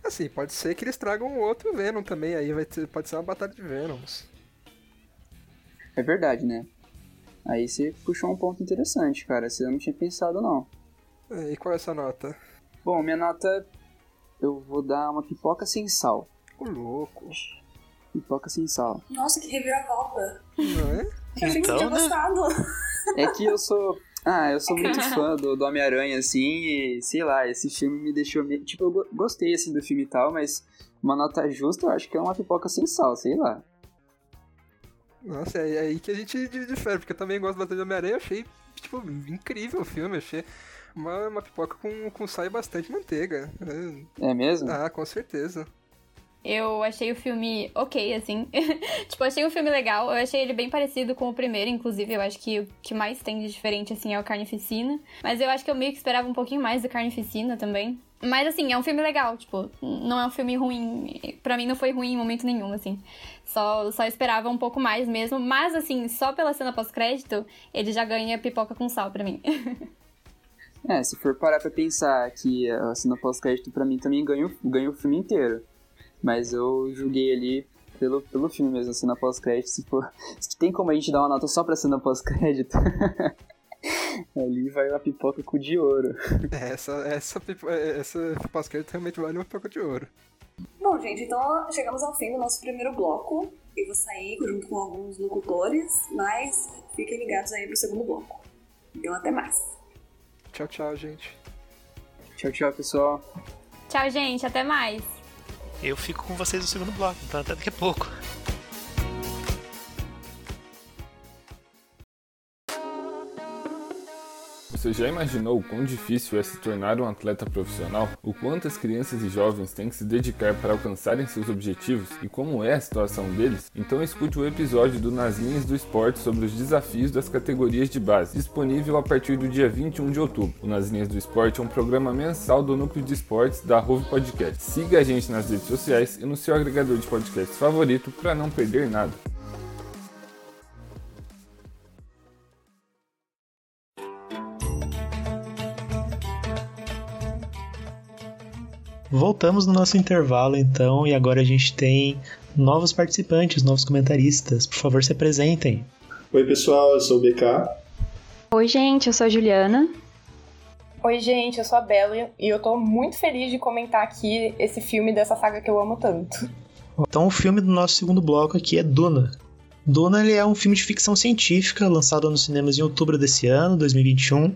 Assim, pode ser que eles tragam outro Venom também. Aí vai ter, pode ser uma batalha de Venoms. é verdade, né? Aí você puxou um ponto interessante, cara, você não tinha pensado não. É, E qual é essa nota? Bom, minha nota, eu vou dar uma pipoca sem sal. O louco. Pipoca sem sal. Nossa, que reviravolta. Não é? Eu achei que Então, tinha né? gostado. É que eu sou. Ah, eu sou muito fã do, do Homem-Aranha, assim, e sei lá, esse filme me deixou. meio- Tipo, eu go- gostei, assim, do filme e tal, mas uma nota justa eu acho que é uma pipoca sem sal, sei lá. Nossa, é aí que a gente di- difere, porque eu também gosto bastante do Homem-Aranha. Achei, tipo, incrível o filme. Achei uma, uma pipoca com, com sal e bastante manteiga. É, É mesmo? Ah, com certeza. Eu achei o filme ok, assim. tipo, achei o filme legal. Eu achei ele bem parecido com o primeiro, inclusive. Eu acho que o que mais tem de diferente, assim, é o Carnificina. Mas eu acho que eu meio que esperava um pouquinho mais do Carnificina também. Mas, assim, é um filme legal. Tipo, não é um filme ruim. Pra mim, não foi ruim em momento nenhum, assim. Só, só esperava um pouco mais mesmo. Mas, assim, só pela cena pós-crédito, ele já ganha pipoca com sal pra mim. É, se for parar pra pensar que a cena pós-crédito pra mim também ganha, ganha o filme inteiro. Mas eu julguei ali pelo, pelo filme mesmo, a cena pós-crédito. Se. Se tem como a gente dar uma nota só pra cena pós-crédito. ali vai a pipoca com o de ouro. É, Essa, essa, pipo- é, essa pós-crédito realmente vale uma pipoca de ouro. Bom, gente, então chegamos ao fim do nosso primeiro bloco. Eu vou sair junto com alguns locutores, mas fiquem ligados aí pro segundo bloco. Então, até mais. Tchau, tchau, gente. Tchau, tchau, pessoal. Tchau, gente. Até mais. Eu fico com vocês no segundo bloco, então até daqui a pouco. Você já imaginou o quão difícil é se tornar um atleta profissional? O quanto as crianças e jovens têm que se dedicar para alcançarem seus objetivos e como é a situação deles? Então escute o episódio do Nas Linhas do Esporte sobre os desafios das categorias de base, disponível a partir do dia 21 de outubro. O Nas Linhas do Esporte é um programa mensal do Núcleo de Esportes da Rove Podcast. Siga a gente nas redes sociais e no seu agregador de podcasts favorito para não perder nada. Voltamos no nosso intervalo então e agora a gente tem novos participantes, novos comentaristas. Por favor, se apresentem. Oi, pessoal, eu sou o BK. Oi, gente, eu sou a Juliana. Oi, gente, eu sou a Bela e eu tô muito feliz de comentar aqui esse filme dessa saga que eu amo tanto. Então, o filme do nosso segundo bloco aqui é Duna. Duna ele é um filme de ficção científica lançado nos cinemas em outubro desse ano, 2021,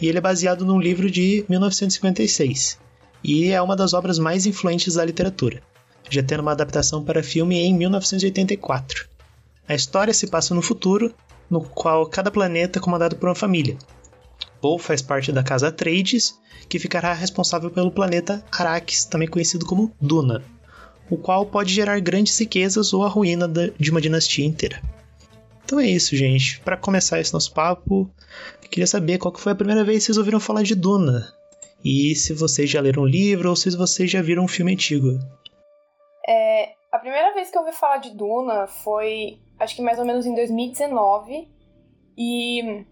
e ele é baseado num livro de 1956 e é uma das obras mais influentes da literatura, já tendo uma adaptação para filme em 1984. A história se passa no futuro, no qual cada planeta é comandado por uma família. Paul faz parte da casa Atreides, que ficará responsável pelo planeta Arrakis, também conhecido como Duna, o qual pode gerar grandes riquezas ou a ruína de uma dinastia inteira. Então é isso, gente. Para começar esse nosso papo, queria saber qual que foi a primeira vez que vocês ouviram falar de Duna. E se vocês já leram o livro ou se vocês já viram um filme antigo. É, a primeira vez que eu ouvi falar de Duna foi, acho que mais ou menos em 2019. E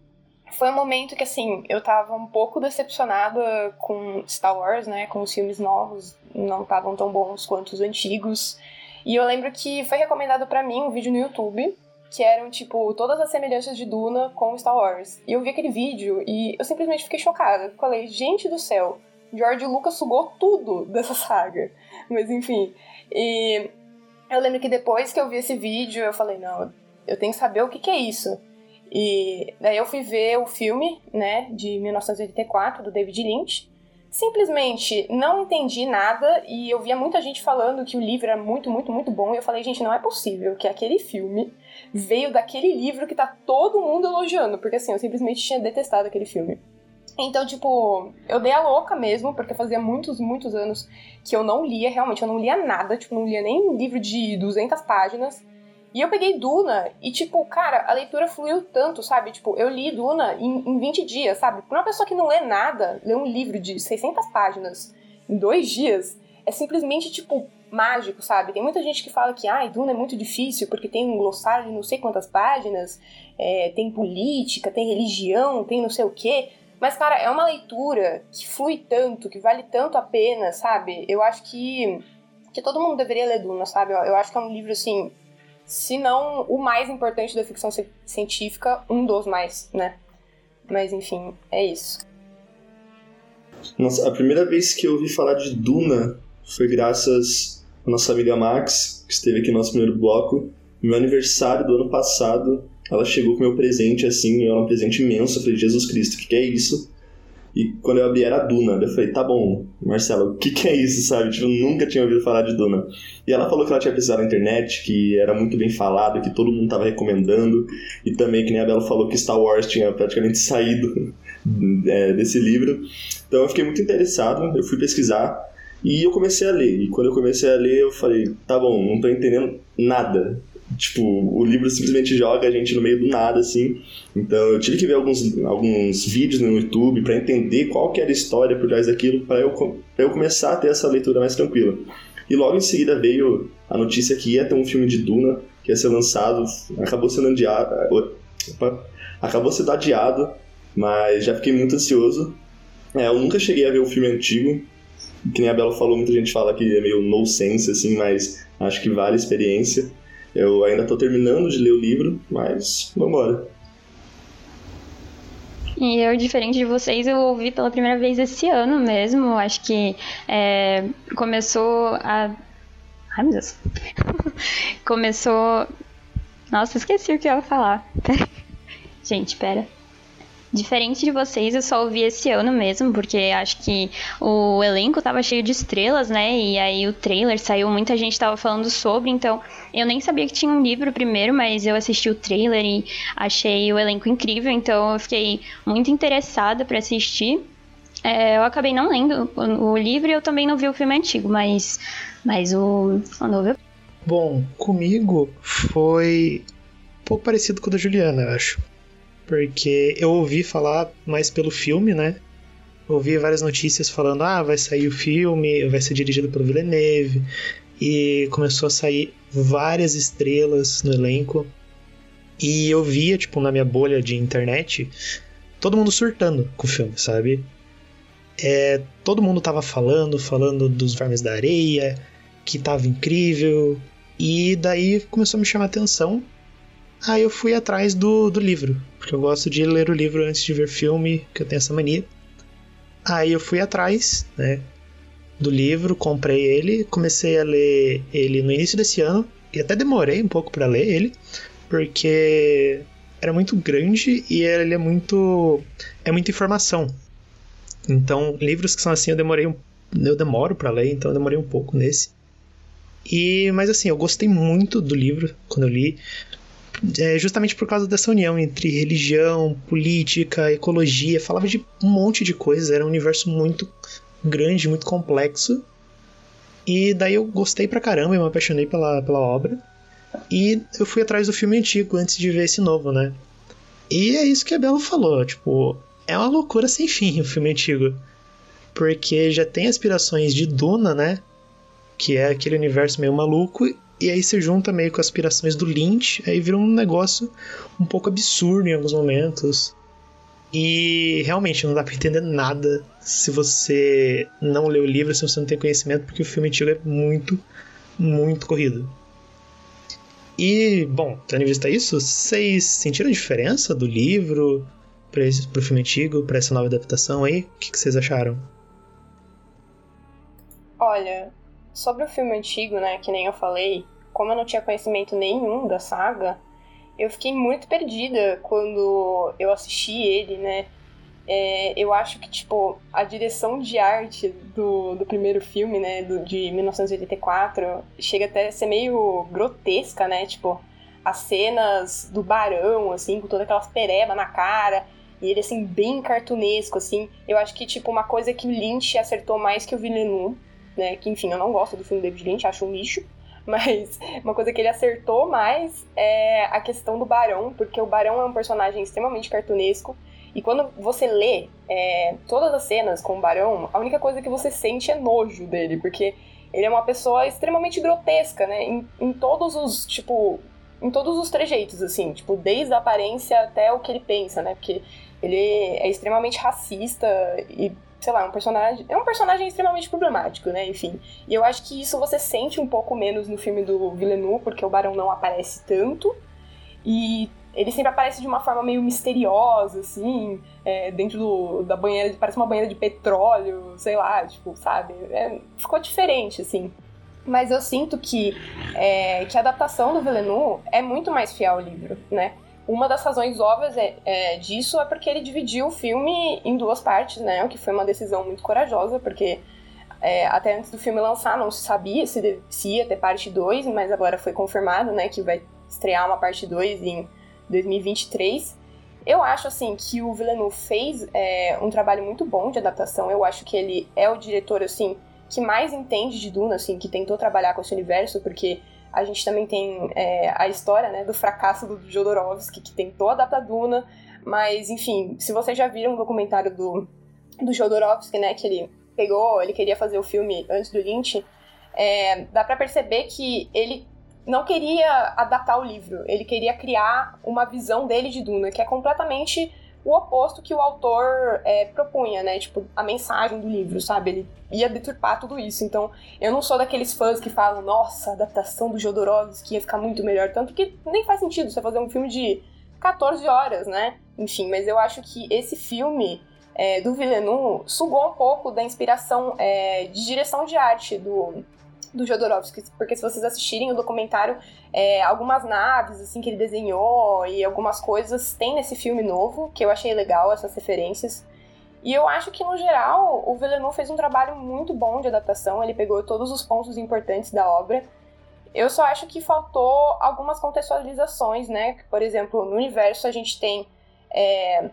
foi um momento que, assim, eu tava um pouco decepcionada com Star Wars, né? Com os filmes novos, não estavam tão bons quanto os antigos. E eu lembro que foi recomendado para mim um vídeo no YouTube que eram, tipo, todas as semelhanças de Duna com Star Wars. E eu vi aquele vídeo e eu simplesmente fiquei chocada. Falei, gente do céu, George Lucas sugou tudo dessa saga. Mas enfim. E eu lembro que depois que eu vi esse vídeo, eu falei, não, eu tenho que saber o que, que é isso. E daí eu fui ver o filme, né, de 1984, do David Lynch. Simplesmente não entendi nada e eu via muita gente falando que o livro era muito, muito, muito bom. E eu falei, gente, não é possível que aquele filme veio daquele livro que tá todo mundo elogiando. Porque assim, eu simplesmente tinha detestado aquele filme. Então, tipo, eu dei a louca mesmo, porque fazia muitos, muitos anos que eu não lia, realmente, eu não lia nada, tipo, não lia nem um livro de 200 páginas. E eu peguei Duna e, tipo, cara, a leitura fluiu tanto, sabe? Tipo, eu li Duna em, em 20 dias, sabe? Pra uma pessoa que não lê nada, ler um livro de 600 páginas em dois dias é simplesmente, tipo, mágico, sabe? Tem muita gente que fala que, ah, Duna é muito difícil porque tem um glossário de não sei quantas páginas, é, tem política, tem religião, tem não sei o quê. Mas, cara, é uma leitura que flui tanto, que vale tanto a pena, sabe? Eu acho que, que todo mundo deveria ler Duna, sabe? Eu, acho que é um livro, assim, se não o mais importante da ficção científica, um dos mais, né? Mas, enfim, é isso. Nossa, a primeira vez que eu ouvi falar de Duna foi graças à nossa amiga Max, que esteve aqui no nosso primeiro bloco. No meu aniversário do ano passado, ela chegou com meu presente, assim, era um presente imenso. Eu falei, Jesus Cristo, o que, que é isso? E quando eu abri era Duna. Eu falei, tá bom, Marcela, o que, que é isso, sabe? Tipo, eu nunca tinha ouvido falar de Duna. E ela falou que ela tinha pesquisado na internet, que era muito bem falado, que todo mundo tava recomendando. E também, que nem a Bela falou, que Star Wars tinha praticamente saído é, desse livro. Então eu fiquei muito interessado, eu fui pesquisar. E eu comecei a ler. E quando eu comecei a ler, eu falei, tá bom, não tô entendendo nada. Tipo, o livro simplesmente joga a gente no meio do nada, assim. Então eu tive que ver alguns, alguns vídeos no YouTube para entender qual que era a história por trás daquilo, para eu, pra eu começar a ter essa leitura mais tranquila. E logo em seguida veio a notícia que ia ter um filme de Duna, que ia ser lançado, acabou sendo adiado. Opa, acabou sendo adiado, mas já fiquei muito ansioso. É, eu nunca cheguei a ver o filme antigo, que nem a Bela falou, muita gente fala que é meio no sense, assim, mas acho que vale a experiência. Eu ainda estou terminando de ler o livro, mas vamos embora. E eu, diferente de vocês, eu ouvi pela primeira vez esse ano mesmo. Acho que é, começou a. Ai, meu Deus. começou. Nossa, esqueci o que eu ia falar. Gente, pera. Diferente de vocês, eu só ouvi esse ano mesmo, porque acho que o elenco tava cheio de estrelas, né? E aí o trailer saiu, muita gente tava falando sobre, então eu nem sabia que tinha um livro primeiro, mas eu assisti o trailer e achei o elenco incrível, então eu fiquei muito interessada para assistir. É, eu acabei não lendo o, livro e eu também não vi o filme antigo, mas, mas o, o novo. Bom, comigo foi um pouco parecido com o da Juliana, eu acho porque eu ouvi falar mais pelo filme, né? Ouvi várias notícias falando, ah, vai sair o filme, vai ser dirigido pelo Villeneuve, e começou a sair várias estrelas no elenco. E eu via, tipo, na minha bolha de internet, todo mundo surtando com o filme, sabe? É, todo mundo tava falando, falando dos Vermes da Areia, que tava incrível, e daí começou a me chamar a atenção Aí eu fui atrás do, do livro, porque eu gosto de ler o livro antes de ver filme, que eu tenho essa mania. Aí eu fui atrás, né, do livro, comprei ele, comecei a ler ele no início desse ano e até demorei um pouco para ler ele, porque era muito grande e ele é muito é muita informação. Então, livros que são assim, eu demorei um, eu demoro para ler, então eu demorei um pouco nesse. E mas assim, eu gostei muito do livro quando eu li é, justamente por causa dessa união entre religião, política, ecologia, falava de um monte de coisas, era um universo muito grande, muito complexo. E daí eu gostei pra caramba e me apaixonei pela, pela obra. E eu fui atrás do filme antigo antes de ver esse novo, né? E é isso que a Bela falou, tipo, é uma loucura sem fim o filme antigo. Porque já tem aspirações de Duna, né? Que é aquele universo meio maluco, e aí se junta meio com as aspirações do Lynch, aí vira um negócio um pouco absurdo em alguns momentos. E realmente não dá pra entender nada se você não lê o livro, se você não tem conhecimento, porque o filme antigo é muito, muito corrido. E, bom, tendo em vista isso, vocês sentiram a diferença do livro para o filme antigo, para essa nova adaptação aí? O que, que vocês acharam? Olha, sobre o filme antigo, né, que nem eu falei, como eu não tinha conhecimento nenhum da saga, eu fiquei muito perdida quando eu assisti ele, né? É, eu acho que, tipo, a direção de arte do, do primeiro filme, né, do, de 1984, chega até a ser meio grotesca, né? Tipo, as cenas do barão, assim, com todas aquelas pereba na cara, e ele, assim, bem cartunesco, assim. Eu acho que, tipo, uma coisa que o Lynch acertou mais que o Villeneuve, né? Que, enfim, eu não gosto do filme David Lynch, acho um lixo. Mas uma coisa que ele acertou mais é a questão do Barão, porque o Barão é um personagem extremamente cartunesco. E quando você lê é, todas as cenas com o Barão, a única coisa que você sente é nojo dele, porque ele é uma pessoa extremamente grotesca, né? Em, em todos os, tipo, em todos os trejeitos, assim, tipo, desde a aparência até o que ele pensa, né? Porque ele é extremamente racista e sei lá, um personagem. É um personagem extremamente problemático, né? Enfim. E eu acho que isso você sente um pouco menos no filme do Villeneuve, porque o Barão não aparece tanto. E ele sempre aparece de uma forma meio misteriosa, assim, é, dentro do, da banheira, parece uma banheira de petróleo, sei lá, tipo, sabe? É, ficou diferente, assim. Mas eu sinto que, é, que a adaptação do Villeneuve é muito mais fiel ao livro, né? Uma das razões óbvias é, é, disso é porque ele dividiu o filme em duas partes, né? O que foi uma decisão muito corajosa, porque é, até antes do filme lançar não se sabia se, se ia ter parte 2, mas agora foi confirmado, né, que vai estrear uma parte 2 em 2023. Eu acho, assim, que o Villeneuve fez é, um trabalho muito bom de adaptação. Eu acho que ele é o diretor, assim, que mais entende de Duna, assim, que tentou trabalhar com esse universo, porque a gente também tem é, a história né, do fracasso do Jodorowsky, que tentou adaptar Duna, mas, enfim, se vocês já viram o documentário do, do Jodorowsky, né, que ele pegou, ele queria fazer o filme antes do Lynch, é, dá para perceber que ele não queria adaptar o livro, ele queria criar uma visão dele de Duna, que é completamente o oposto que o autor é, propunha, né? Tipo, a mensagem do livro, sabe? Ele ia deturpar tudo isso. Então, eu não sou daqueles fãs que falam, nossa, a adaptação do Jodorowsky ia ficar muito melhor. Tanto que nem faz sentido você fazer um filme de 14 horas, né? Enfim, mas eu acho que esse filme é, do Villeneuve sugou um pouco da inspiração é, de direção de arte do, do Jodorowsky, porque se vocês assistirem o documentário, é, algumas naves assim que ele desenhou e algumas coisas tem nesse filme novo, que eu achei legal essas referências. E eu acho que, no geral, o Villeneuve fez um trabalho muito bom de adaptação, ele pegou todos os pontos importantes da obra. Eu só acho que faltou algumas contextualizações, né? Por exemplo, no universo a gente tem é,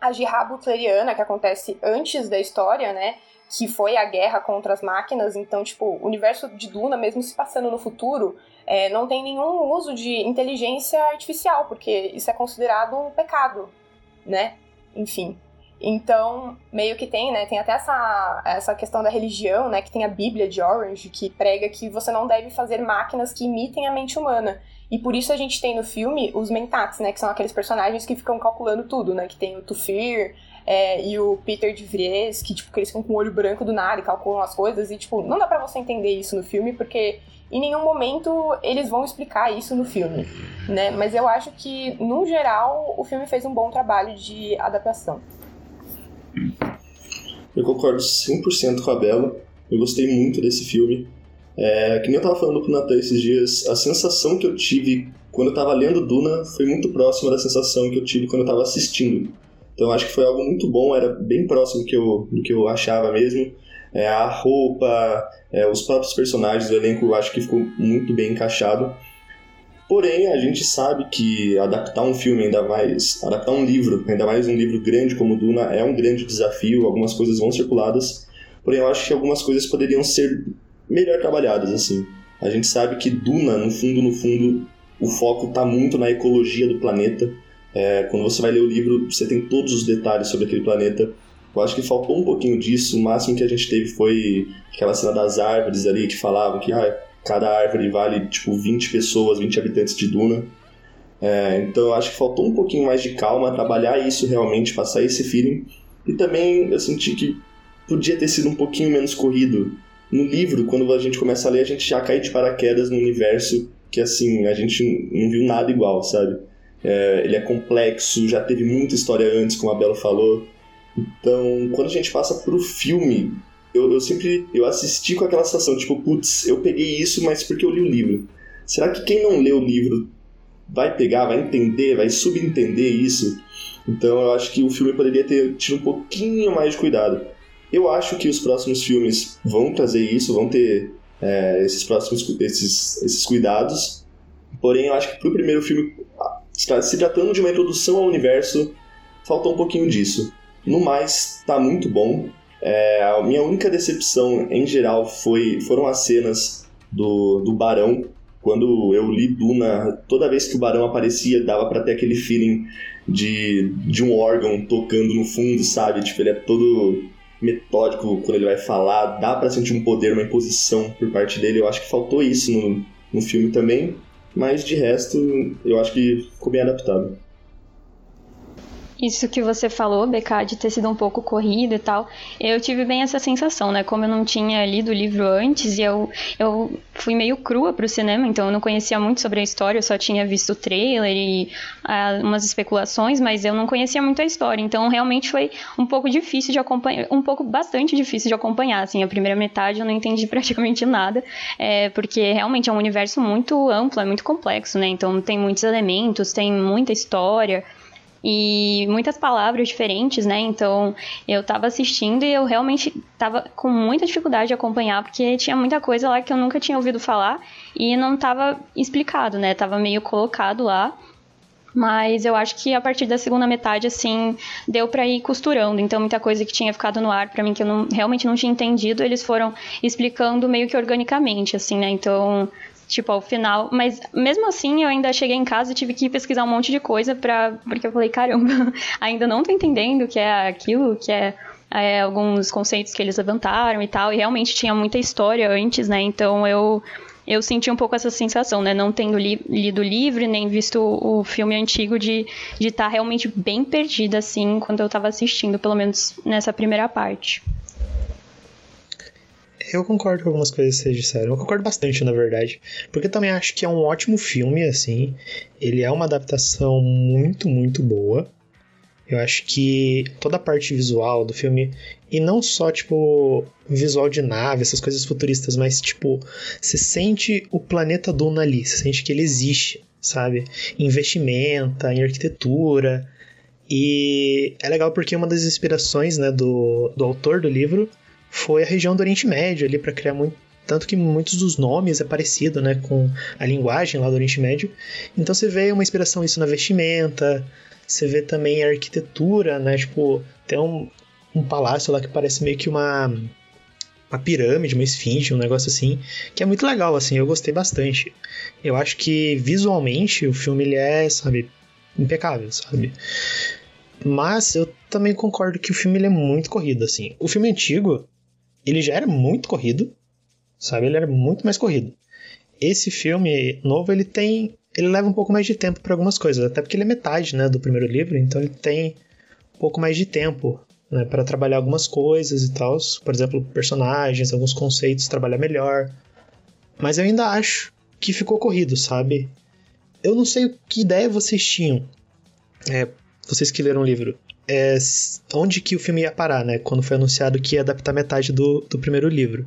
a Jihad Butleriana, que acontece antes da história, né? Que foi a guerra contra as máquinas. Então, tipo, o universo de Duna, mesmo se passando no futuro, é, não tem nenhum uso de inteligência artificial, porque isso é considerado um pecado, né? Enfim. Então, meio que tem, né? Tem até essa, essa questão da religião, né? Que tem a Bíblia de Orange, que prega que você não deve fazer máquinas que imitem a mente humana. E por isso a gente tem no filme os Mentats, né? Que são aqueles personagens que ficam calculando tudo, né? Que tem o Tufir, é, e o Peter de Vries, que, tipo, que eles ficam com o olho branco do nada e calculam as coisas, e, tipo, não dá para você entender isso no filme, porque em nenhum momento eles vão explicar isso no filme, né? Mas eu acho que, no geral, o filme fez um bom trabalho de adaptação. Eu concordo 100% com a Bela. Eu gostei muito desse filme. É, que nem eu tava falando com o Natan esses dias, a sensação que eu tive quando eu tava lendo Duna foi muito próxima da sensação que eu tive quando eu tava assistindo. Então acho que foi algo muito bom, era bem próximo do que eu, do que eu achava mesmo. É, a roupa, é, os próprios personagens do elenco acho que ficou muito bem encaixado. Porém, a gente sabe que adaptar um filme, ainda mais, adaptar um livro, ainda mais um livro grande como Duna, é um grande desafio, algumas coisas vão ser puladas. Porém, eu acho que algumas coisas poderiam ser melhor trabalhadas, assim. A gente sabe que Duna, no fundo, no fundo, o foco está muito na ecologia do planeta, é, quando você vai ler o livro, você tem todos os detalhes sobre aquele planeta. Eu acho que faltou um pouquinho disso. O máximo que a gente teve foi aquela cena das árvores ali que falavam que ah, cada árvore vale tipo 20 pessoas, 20 habitantes de Duna. É, então eu acho que faltou um pouquinho mais de calma, trabalhar isso realmente, passar esse feeling. E também eu senti que podia ter sido um pouquinho menos corrido. No livro, quando a gente começa a ler, a gente já cai de paraquedas no universo que assim, a gente não viu nada igual, sabe? É, ele é complexo, já teve muita história antes, como a Bela falou. Então, quando a gente passa pro filme, eu, eu sempre eu assisti com aquela sensação, tipo, putz, eu peguei isso, mas porque eu li o livro. Será que quem não lê o livro vai pegar, vai entender, vai subentender isso? Então eu acho que o filme poderia ter tido um pouquinho mais de cuidado. Eu acho que os próximos filmes vão trazer isso, vão ter é, esses próximos esses, esses cuidados. Porém, eu acho que pro primeiro filme, se tratando de uma introdução ao universo, faltou um pouquinho disso. No mais, tá muito bom. É, a minha única decepção, em geral, foi, foram as cenas do, do Barão. Quando eu li Duna, toda vez que o Barão aparecia, dava para ter aquele feeling de, de um órgão tocando no fundo, sabe? Tipo, ele é todo metódico quando ele vai falar, dá para sentir um poder, uma imposição por parte dele. Eu acho que faltou isso no, no filme também, mas de resto, eu acho que ficou bem adaptado. Isso que você falou, BK, de ter sido um pouco corrido e tal, eu tive bem essa sensação, né? Como eu não tinha lido o livro antes e eu, eu fui meio crua pro cinema, então eu não conhecia muito sobre a história, eu só tinha visto o trailer e ah, umas especulações, mas eu não conhecia muito a história, então realmente foi um pouco difícil de acompanhar, um pouco bastante difícil de acompanhar, assim, a primeira metade eu não entendi praticamente nada, é, porque realmente é um universo muito amplo, é muito complexo, né? Então tem muitos elementos, tem muita história e muitas palavras diferentes, né? Então eu tava assistindo e eu realmente tava com muita dificuldade de acompanhar, porque tinha muita coisa lá que eu nunca tinha ouvido falar e não tava explicado, né? Tava meio colocado lá. Mas eu acho que a partir da segunda metade, assim, deu para ir costurando. Então, muita coisa que tinha ficado no ar para mim que eu não, realmente não tinha entendido, eles foram explicando meio que organicamente, assim, né? Então, tipo, ao final. Mas mesmo assim, eu ainda cheguei em casa e tive que pesquisar um monte de coisa pra. Porque eu falei, caramba, ainda não tô entendendo o que é aquilo, que é. É, alguns conceitos que eles levantaram e tal, e realmente tinha muita história antes, né? Então eu eu senti um pouco essa sensação, né? Não tendo li, lido o livro nem visto o, filme antigo de estar tá realmente bem perdida, assim, quando eu estava assistindo, pelo menos nessa primeira parte. Eu concordo com algumas coisas que vocês disseram. Eu concordo bastante, na verdade. Porque também acho que é um ótimo filme, assim. Ele é uma adaptação muito, muito boa. Eu acho que toda a parte visual do filme, e não só, tipo, visual de nave, essas coisas futuristas, mas, tipo, você sente o planeta Duna ali, você sente que ele existe, sabe? Em vestimenta, em arquitetura. E é legal porque uma das inspirações, né, do, do autor do livro foi a região do Oriente Médio ali para criar muito tanto que muitos dos nomes é parecido, né, com a linguagem lá do Oriente Médio. Então você vê uma inspiração isso na vestimenta, você vê também a arquitetura, né, tipo, tem um, um palácio lá que parece meio que uma uma pirâmide, uma esfinge, um negócio assim, que é muito legal, assim, eu gostei bastante. Eu acho que visualmente o filme ele é, sabe, impecável, sabe? Mas eu também concordo que o filme ele é muito corrido, assim. O filme antigo, ele já era muito corrido, sabe? Ele era muito mais corrido. Esse filme novo, ele tem. Ele leva um pouco mais de tempo para algumas coisas, até porque ele é metade né, do primeiro livro, então ele tem um pouco mais de tempo né, para trabalhar algumas coisas e tal. Por exemplo, personagens, alguns conceitos, trabalhar melhor. Mas eu ainda acho que ficou corrido, sabe? Eu não sei que ideia vocês tinham, é, vocês que leram o livro, é, onde que o filme ia parar, né? Quando foi anunciado que ia adaptar metade do, do primeiro livro.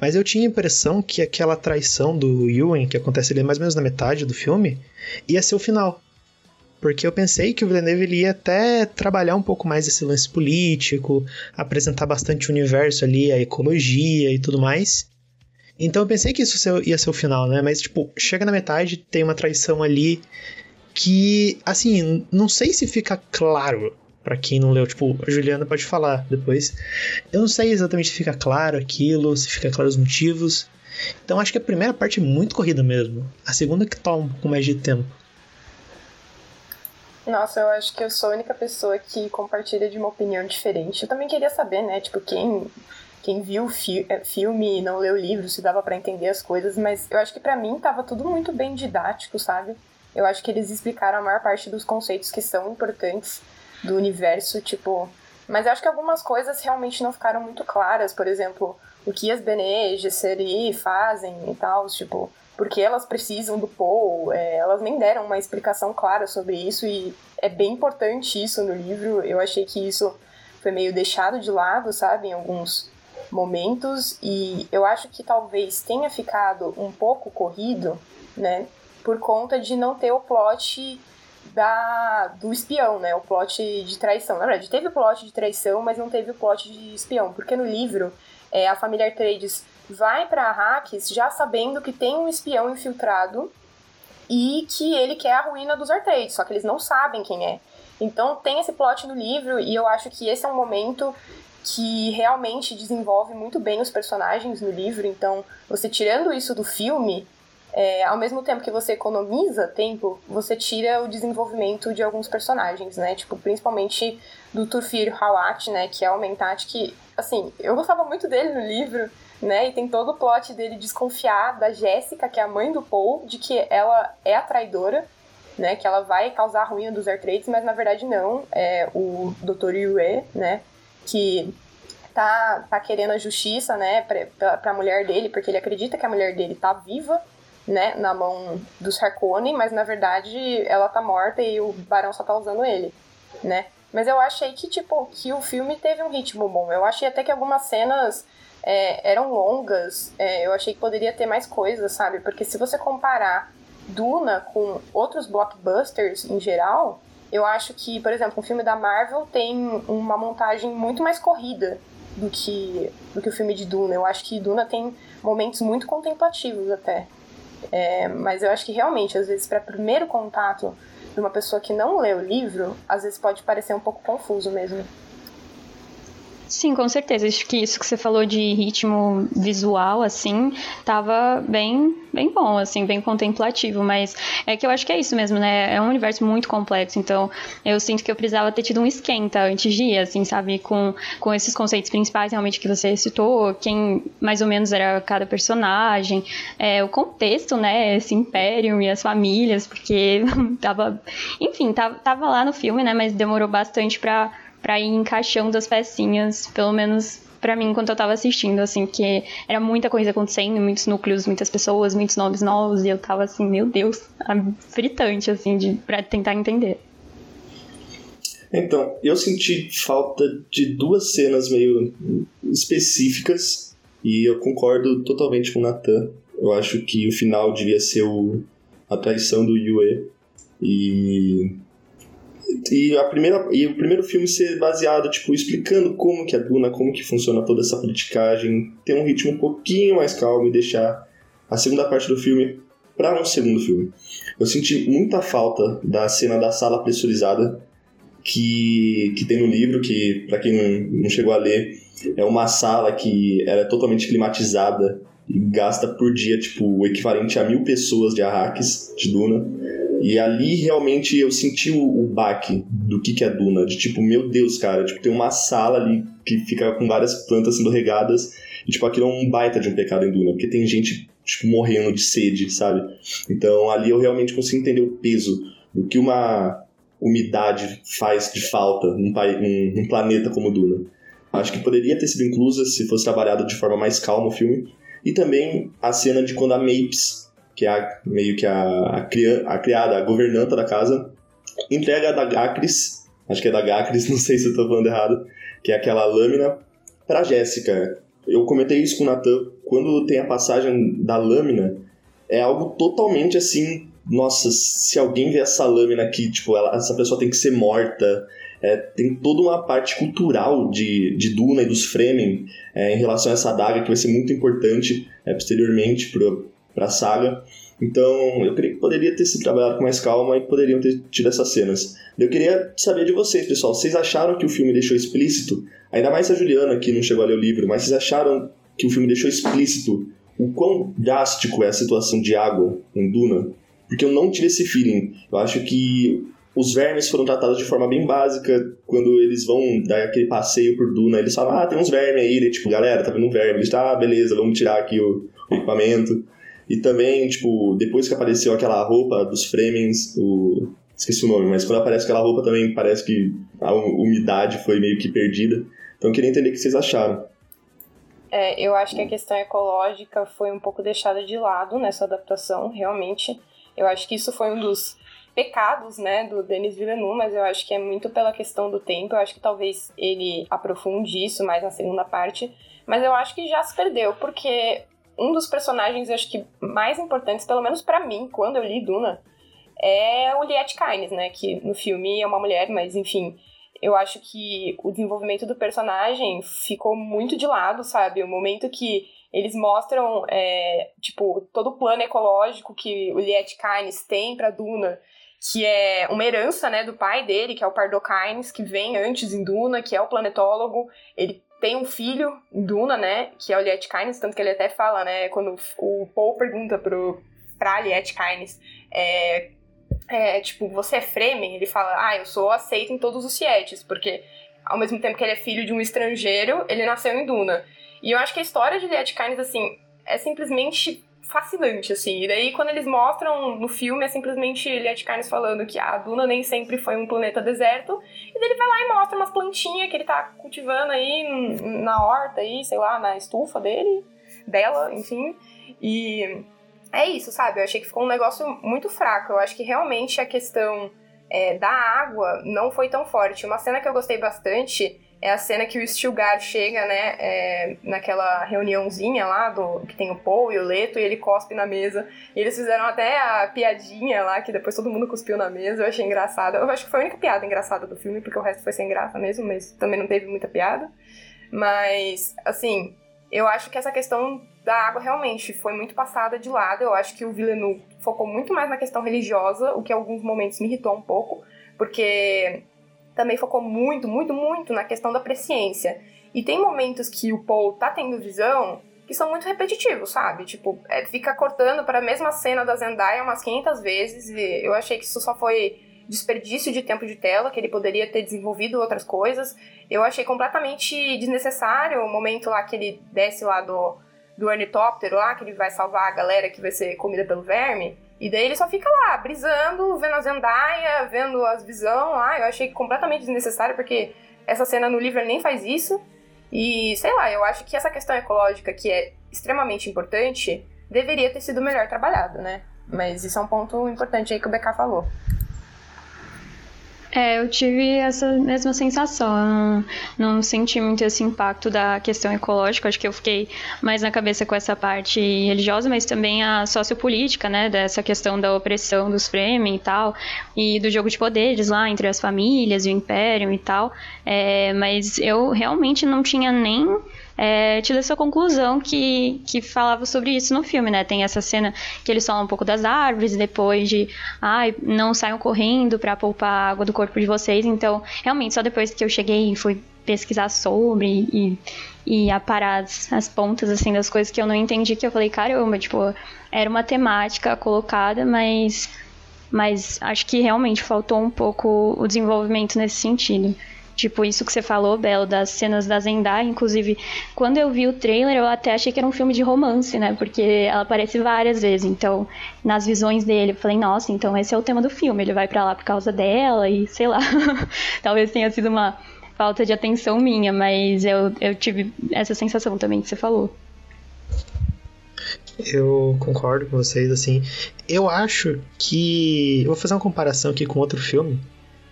Mas eu tinha a impressão que aquela traição do Ewan, que acontece ali mais ou menos na metade do filme, ia ser o final. Porque eu pensei que o Villeneuve ele ia até trabalhar um pouco mais esse lance político, apresentar bastante o universo ali, a ecologia e tudo mais. Então eu pensei que isso ia ser o final, né? Mas, tipo, chega na metade, tem uma traição ali que, assim, não sei se fica claro para quem não leu, tipo, a Juliana pode falar depois. Eu não sei exatamente se fica claro aquilo, se fica claro os motivos. Então acho que a primeira parte é muito corrida mesmo. A segunda que toma um pouco mais de tempo. Nossa, eu acho que eu sou a única pessoa que compartilha de uma opinião diferente. Eu também queria saber, né, tipo, quem quem viu fi é, filme e não leu livro, se dava para entender as coisas, mas eu acho que para mim tava tudo muito bem didático, sabe? Eu acho que eles explicaram a maior parte dos conceitos que são importantes do universo, tipo. Mas eu acho que algumas coisas realmente não ficaram muito claras. Por exemplo, o que as Bene Gesserit fazem e tal, tipo, porque elas precisam do Paul. É, elas nem deram uma explicação clara sobre isso e é bem importante isso no livro. Eu achei que isso foi meio deixado de lado, sabe, em alguns momentos e eu acho que talvez tenha ficado um pouco corrido, né, por conta de não ter o plot da, do espião, né? O plot de traição. Na verdade, teve o plot de traição, mas não teve o plot de espião. Porque no livro, é, a família Trades vai para Arrakis já sabendo que tem um espião infiltrado e que ele quer a ruína dos Artrades, só que eles não sabem quem é. Então tem esse plot no livro e eu acho que esse é um momento que realmente desenvolve muito bem os personagens no livro. Então, você tirando isso do filme, é, ao mesmo tempo que você economiza tempo, você tira o desenvolvimento de alguns personagens, né? Tipo, principalmente do Turfir Hawat, né? Que é o Mentat, que, assim, eu gostava muito dele no livro, né? E tem todo o plot dele desconfiar da Jéssica, que é a mãe do Paul, de que ela é a traidora, né? Que ela vai causar a ruína dos Airtrades, mas na verdade não. É o Dr. Yue, né? Que tá, tá querendo a justiça, né? Pra, pra mulher dele, porque ele acredita que a mulher dele tá viva, né, na mão dos Harkonnen, mas na verdade ela tá morta e o Barão só tá usando ele, né? Mas eu achei que, tipo, que o filme teve um ritmo bom. Eu achei até que algumas cenas é, eram longas. É, eu achei que poderia ter mais coisas, sabe? Porque se você comparar Duna com outros blockbusters em geral, eu acho que, por exemplo, um filme da Marvel tem uma montagem muito mais corrida do que, do que o filme de Duna. Eu acho que Duna tem momentos muito contemplativos até. É, mas eu acho que realmente, às vezes, para primeiro contato de uma pessoa que não lê o livro, às vezes pode parecer um pouco confuso mesmo. Sim, com certeza. Acho que isso que você falou de ritmo visual, assim, tava bem, bem bom, assim, bem contemplativo. Mas é que eu acho que é isso mesmo, né? É um universo muito complexo. Então, eu sinto que eu precisava ter tido um esquenta antes de ir, assim, sabe? Com, com esses conceitos principais, realmente, que você citou, quem mais ou menos era cada personagem, é, o contexto, né? Esse império e as famílias, porque tava. Enfim, tava, tava lá no filme, né? Mas demorou bastante pra para ir encaixando as pecinhas, pelo menos para mim enquanto eu tava assistindo, assim, que era muita coisa acontecendo, muitos núcleos, muitas pessoas, muitos nomes novos, e eu tava assim, meu Deus, fritante, assim, de, pra tentar entender. Então, eu senti falta de duas cenas meio específicas, e eu concordo totalmente com o Nathan. Eu acho que o final devia ser o, a traição do Yue. E e, a primeira, e o primeiro filme ser baseado, tipo, explicando como que é Duna, como que funciona toda essa politicagem, ter um ritmo um pouquinho mais calmo e deixar a segunda parte do filme para um segundo filme. Eu senti muita falta da cena da sala pressurizada que, que tem no livro, que para quem não, chegou a ler, é uma sala que era totalmente climatizada e gasta por dia, tipo, o equivalente a mil pessoas de Arrakis, de Duna. E ali realmente eu senti o, o baque do que, que é Duna. De tipo, meu Deus, cara, tipo, tem uma sala ali que fica com várias plantas sendo regadas. E tipo, aquilo é um baita de um pecado em Duna, porque tem gente, tipo, morrendo de sede, sabe? Então ali eu realmente consigo entender o peso do que uma umidade faz de falta num, num planeta como Duna. Acho que poderia ter sido inclusa se fosse trabalhado de forma mais calma o filme. E também a cena de quando a Mapes que é a, meio que a, a, a criada, a governanta da casa, entrega da Gacris, acho que é da Gacris, não sei se eu tô falando errado, que é aquela lâmina, pra Jéssica. Eu comentei isso com o Natan, quando tem a passagem da lâmina, é algo totalmente assim, nossa, se alguém vê essa lâmina aqui, tipo, ela, essa pessoa tem que ser morta, é, tem toda uma parte cultural de, de Duna e dos Fremen é, em relação a essa adaga que vai ser muito importante é, posteriormente para a saga. Então, eu creio que poderia ter sido trabalhado com mais calma e poderiam ter tido essas cenas. Eu queria saber de vocês, pessoal. Vocês acharam que o filme deixou explícito? Ainda mais a Juliana, que não chegou a ler o livro, mas vocês acharam que o filme deixou explícito o quão drástico é a situação de água em Duna? Porque eu não tive esse feeling. Eu acho que os vermes foram tratados de forma bem básica quando eles vão dar aquele passeio por Duna. Eles falam, ah, tem uns vermes aí. E, tipo, galera, tá vendo um verme. Eles, ah, beleza, vamos tirar aqui o equipamento. E também, tipo, depois que apareceu aquela roupa dos Fremens, o... esqueci o nome, mas quando aparece aquela roupa também parece que a umidade foi meio que perdida. Então eu queria entender o que vocês acharam. É, eu acho que a questão ecológica foi um pouco deixada de lado nessa adaptação, realmente. Eu acho que isso foi um dos pecados, né, do Denis Villeneuve, mas eu acho que é muito pela questão do tempo. Eu acho que talvez ele aprofunde isso mais na segunda parte, mas eu acho que já se perdeu, porque um dos personagens, acho que mais importantes, pelo menos para mim, quando eu li Duna, é o Liette Kynes, né? Que no filme é uma mulher, mas enfim, eu acho que o desenvolvimento do personagem ficou muito de lado, sabe? O momento que eles mostram, é, tipo, todo o plano ecológico que o Liette Kynes tem para Duna, que é uma herança, né, do pai dele, que é o Pardo Kynes, que vem antes em Duna, que é o planetólogo. Ele tem um filho Duna, né, que é o Liet Kynes, tanto que ele até fala, né, quando o Paul pergunta pro, pra Liet Kynes, é, é, tipo, você é Fremen? Ele fala, ah, eu sou aceito em todos os Sietes, porque ao mesmo tempo que ele é filho de um estrangeiro, ele nasceu em Duna. E eu acho que a história de Liet Kynes, assim, é simplesmente fascinante, assim. E daí, quando eles mostram no filme, é simplesmente Liet Kynes falando que a Duna nem sempre foi um planeta deserto. E daí ele vai lá e mostra umas plantinhas que ele tá cultivando aí na horta aí, sei lá, na estufa dele, dela, enfim. E é isso, sabe? Eu achei que ficou um negócio muito fraco. Eu acho que realmente a questão é, da água não foi tão forte. Uma cena que eu gostei bastante é a cena que o Stilgar chega, né, é, naquela reuniãozinha lá, do, que tem o Paul e o Leto, e ele cospe na mesa. E eles fizeram até a piadinha lá, que depois todo mundo cuspiu na mesa, eu achei engraçada. Eu acho que foi a única piada engraçada do filme, porque o resto foi sem graça mesmo, mas também não teve muita piada. Mas, assim, eu acho que essa questão da água realmente foi muito passada de lado. Eu acho que o Villeneuve focou muito mais na questão religiosa, o que em alguns momentos me irritou um pouco, porque também focou muito, muito, muito na questão da presciência. E tem momentos que o Paul tá tendo visão que são muito repetitivos, sabe? Tipo, é, fica cortando para a mesma cena da Zendaya umas 500 vezes e eu achei que isso só foi desperdício de tempo de tela, que ele poderia ter desenvolvido outras coisas. Eu achei completamente desnecessário o momento lá que ele desce lá do, do ornitóptero lá, que ele vai salvar a galera que vai ser comida pelo verme. E daí ele só fica lá, brisando, vendo a Zendaya, vendo as visão lá. Eu achei completamente desnecessário, porque essa cena no livro nem faz isso. E, sei lá, eu acho que essa questão ecológica, que é extremamente importante, deveria ter sido melhor trabalhado, né? Mas isso é um ponto importante aí que o BK falou. É, eu tive essa mesma sensação. Eu não, não senti muito esse impacto da questão ecológica. Acho que eu fiquei mais na cabeça com essa parte religiosa, mas também a sociopolítica, né? Dessa questão da opressão dos Fremen e tal, e do jogo de poderes lá entre as famílias o império e tal. É, mas eu realmente não tinha nem é, tido essa conclusão que, que falava sobre isso no filme, né? Tem essa cena que eles falam um pouco das árvores depois de, ai, ah, não saiam correndo para poupar a água do corpo de vocês. Então, realmente, só depois que eu cheguei e fui pesquisar sobre e, e aparar as, as pontas, assim, das coisas que eu não entendi, que eu falei, caramba, tipo, era uma temática colocada, mas, mas acho que realmente faltou um pouco o desenvolvimento nesse sentido. Tipo, isso que você falou, Belo, das cenas da Zendaya. Inclusive, quando eu vi o trailer, eu até achei que era um filme de romance, né? Porque ela aparece várias vezes. Então, nas visões dele, eu falei, nossa, então esse é o tema do filme. Ele vai para lá por causa dela e sei lá. Talvez tenha sido uma falta de atenção minha, mas eu, eu tive essa sensação também que você falou. Eu concordo com vocês, assim. Eu acho que. Eu vou fazer uma comparação aqui com outro filme,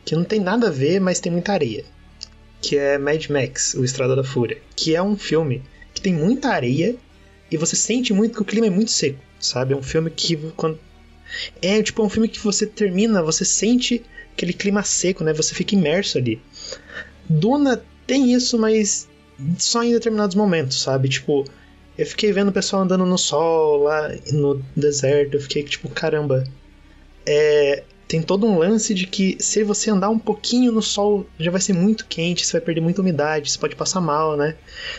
que não tem nada a ver, mas tem muita areia que é Mad Max, O Estrada da Fúria, que é um filme que tem muita areia e você sente muito que o clima é muito seco, sabe? É um filme que quando é tipo um filme que você termina, você sente aquele clima seco, né? Você fica imerso ali. Duna tem isso, mas só em determinados momentos, sabe? Tipo, eu fiquei vendo o pessoal andando no sol lá no deserto, eu fiquei tipo, caramba. É, tem todo um lance de que se você andar um pouquinho no sol já vai ser muito quente, você vai perder muita umidade, você pode passar mal, né?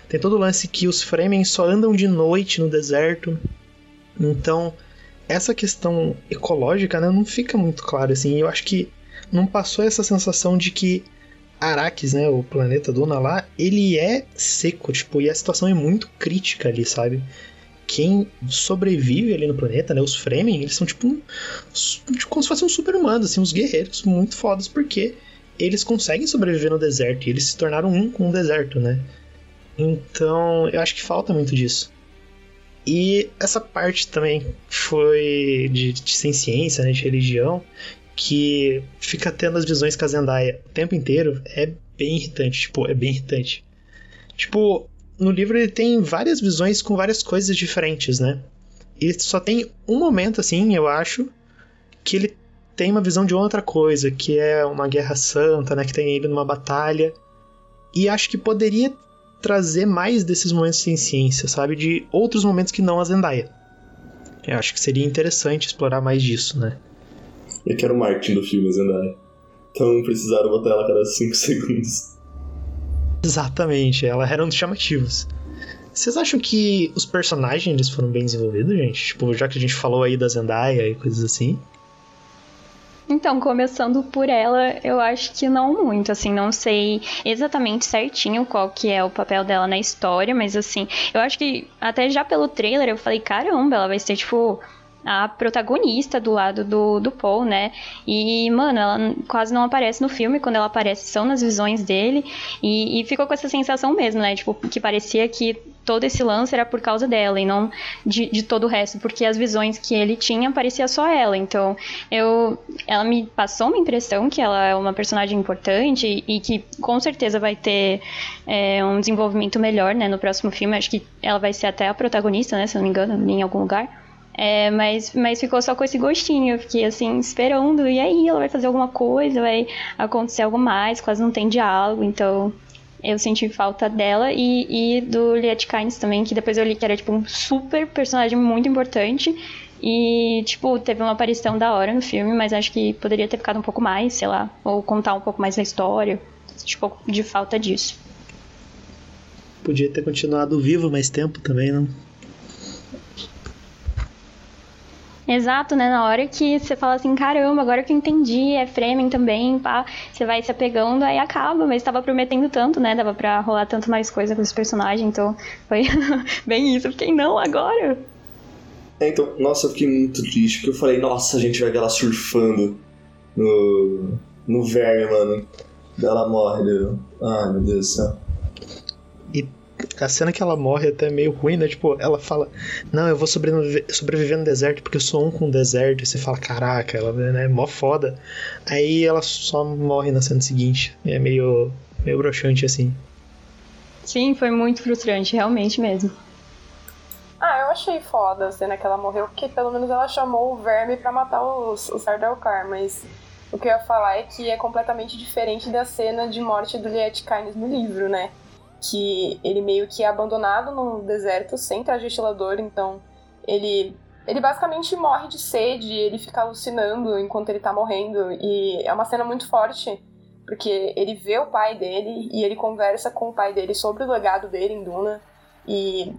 Tem todo o lance que os Fremen só andam de noite no deserto. Então, essa questão ecológica né, não fica muito clara assim. Eu acho que não passou essa sensação de que Arrakis, né, o planeta Duna lá, ele é seco, tipo, e a situação é muito crítica ali, sabe? Quem sobrevive ali no planeta, né? Os Fremen, eles são tipo, um, tipo como se fossem uns super-humanos, assim, uns guerreiros muito fodas, porque eles conseguem sobreviver no deserto e eles se tornaram um com o deserto, né? Então, eu acho que falta muito disso. E essa parte também foi de, de sem ciência, né, de religião, que fica tendo as visões com a Zendaya o tempo inteiro, é bem irritante, tipo, é bem irritante. Tipo, no livro ele tem várias visões com várias coisas diferentes, né? E só tem um momento, assim, eu acho, que ele tem uma visão de outra coisa, que é uma guerra santa, né? Que tem ele numa batalha. E acho que poderia trazer mais desses momentos sem ciência, sabe? De outros momentos que não a Zendaya. Eu acho que seria interessante explorar mais disso, né? Eu quero o marketing do filme, Zendaya. Então precisaram botar ela a cada 5 segundos. Exatamente, ela era dos chamativos. Vocês acham que os personagens eles foram bem desenvolvidos, gente? Tipo, já que a gente falou aí da Zendaya e coisas assim. Então, começando por ela, eu acho que não muito, assim, não sei exatamente certinho qual que é o papel dela na história, mas assim, eu acho que até já pelo trailer eu falei, caramba, ela vai ser tipo a protagonista do lado do, do Paul, né? E, mano, ela quase não aparece no filme, quando ela aparece são nas visões dele, e, e ficou com essa sensação mesmo, né? Tipo, que parecia que todo esse lance era por causa dela e não de, de todo o resto, porque as visões que ele tinha parecia só ela. Então, eu, ela me passou uma impressão que ela é uma personagem importante e, que com certeza vai ter é, um desenvolvimento melhor, né, no próximo filme. Acho que ela vai ser até a protagonista, né, se não me engano, em algum lugar. É, mas, mas ficou só com esse gostinho. Eu fiquei assim, esperando. E aí, ela vai fazer alguma coisa, vai acontecer algo mais, quase não tem diálogo, então eu senti falta dela e, e do Liet Kynes também, que depois eu li que era tipo um super personagem muito importante. E, tipo, teve uma aparição da hora no filme, mas acho que poderia ter ficado um pouco mais, sei lá, ou contar um pouco mais da história. Senti um pouco de falta disso. Podia ter continuado vivo mais tempo também, não? Exato, né? Na hora que você fala assim, caramba, agora que eu entendi, é Fremen também, pá, você vai se apegando, aí acaba, mas estava prometendo tanto, né? Dava pra rolar tanto mais coisa com esse personagem, então foi bem isso. Eu fiquei, não, agora. É, então, nossa, eu fiquei muito triste, porque eu falei, nossa, a gente vai ver ela surfando no, no verme, mano. Ela morre, meu. Ai, meu Deus do céu a cena que ela morre é até meio ruim, né? Tipo, ela fala: Não, eu vou sobreviver, sobreviver no deserto porque eu sou um com o deserto. E você fala: Caraca, ela né, é mó foda. Aí ela só morre na cena seguinte. É meio, meio broxante assim. Sim, foi muito frustrante, realmente mesmo. Ah, eu achei foda a cena que ela morreu, porque pelo menos ela chamou o verme para matar os, os Sardaukar, mas o que eu ia falar é que é completamente diferente da cena de morte do Liet Kynes no livro, né? Que ele meio que é abandonado no deserto sem traje ventilador, então ele ele basicamente morre de sede, ele fica alucinando enquanto ele tá morrendo e é uma cena muito forte, porque ele vê o pai dele e ele conversa com o pai dele sobre o legado dele em Duna e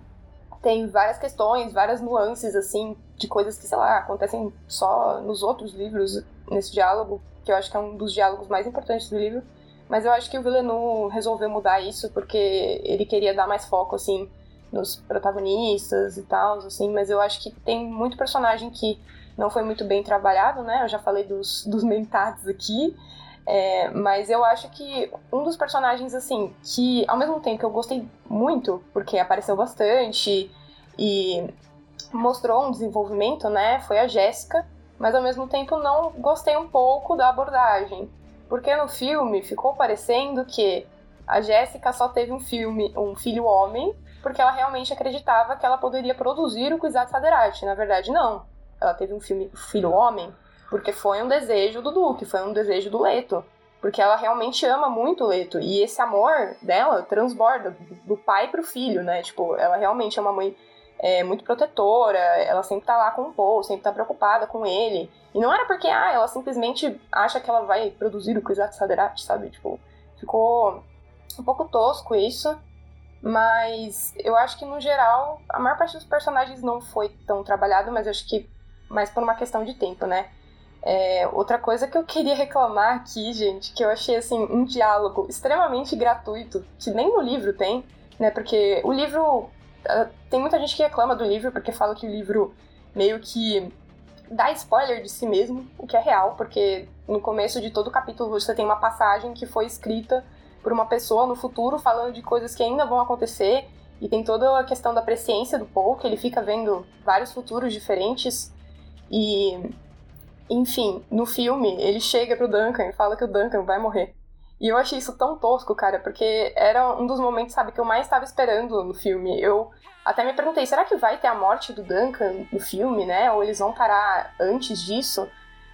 tem várias questões, várias nuances assim de coisas que, sei lá, acontecem só nos outros livros nesse diálogo, que eu acho que é um dos diálogos mais importantes do livro. Mas eu acho que o Villeneuve resolveu mudar isso porque ele queria dar mais foco, assim, nos protagonistas e tal, assim. Mas eu acho que tem muito personagem que não foi muito bem trabalhado, né? Eu já falei dos, dos mentados aqui. É, mas eu acho que um dos personagens, assim, que ao mesmo tempo eu gostei muito, porque apareceu bastante e mostrou um desenvolvimento, né? Foi a Jéssica, mas ao mesmo tempo não gostei um pouco da abordagem. Porque no filme ficou parecendo que a Jéssica só teve um filme, um filho homem, porque ela realmente acreditava que ela poderia produzir o Kwisatz Haderach. Na verdade, não. Ela teve um filme, filho homem porque foi um desejo do Duque, foi um desejo do Leto. Porque ela realmente ama muito o Leto. E esse amor dela transborda do pai pro filho, né? Tipo, ela realmente é uma mãe é, muito protetora, ela sempre tá lá com o Paul, sempre tá preocupada com ele. E não era porque, ah, ela simplesmente acha que ela vai produzir o Kwisatz Haderach, sabe? Tipo, ficou um pouco tosco isso. Mas eu acho que, no geral, a maior parte dos personagens não foi tão trabalhado, mas acho que mais por uma questão de tempo, né? É, outra coisa que eu queria reclamar aqui, gente, que eu achei, assim, um diálogo extremamente gratuito, que nem no livro tem, né? Porque o livro tem muita gente que reclama do livro porque fala que o livro meio que dá spoiler de si mesmo, o que é real, porque no começo de todo o capítulo você tem uma passagem que foi escrita por uma pessoa no futuro falando de coisas que ainda vão acontecer e tem toda a questão da presciência do Paul, que ele fica vendo vários futuros diferentes e enfim, no filme ele chega pro Duncan e fala que o Duncan vai morrer. E eu achei isso tão tosco, cara, porque era um dos momentos, sabe, que eu mais estava esperando no filme. Eu até me perguntei, será que vai ter a morte do Duncan no filme, né? Ou eles vão parar antes disso?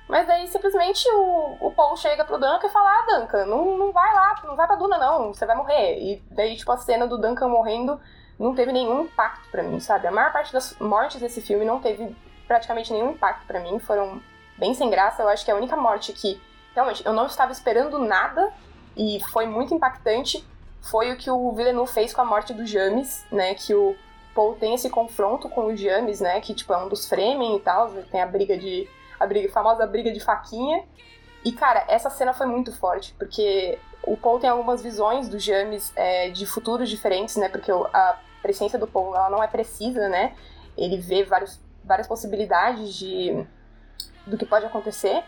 Mas daí simplesmente o, o Paul chega pro Duncan e fala: Ah, Duncan, não, não vai lá, não vai pra Duna, não, você vai morrer. E daí, tipo, a cena do Duncan morrendo não teve nenhum impacto para mim, sabe? A maior parte das mortes desse filme não teve praticamente nenhum impacto para mim, foram bem sem graça. Eu acho que a única morte que realmente eu não estava esperando nada e foi muito impactante foi o que o Villeneuve fez com a morte do James, né? Que o Paul tem esse confronto com o James, né? Que tipo é um dos Fremen e tal, tem a briga de a briga, a famosa briga de faquinha. E cara, essa cena foi muito forte porque o Paul tem algumas visões do James é, de futuros diferentes, né? Porque a presença do Paul ela não é precisa, né? Ele vê vários, várias possibilidades de do que pode acontecer.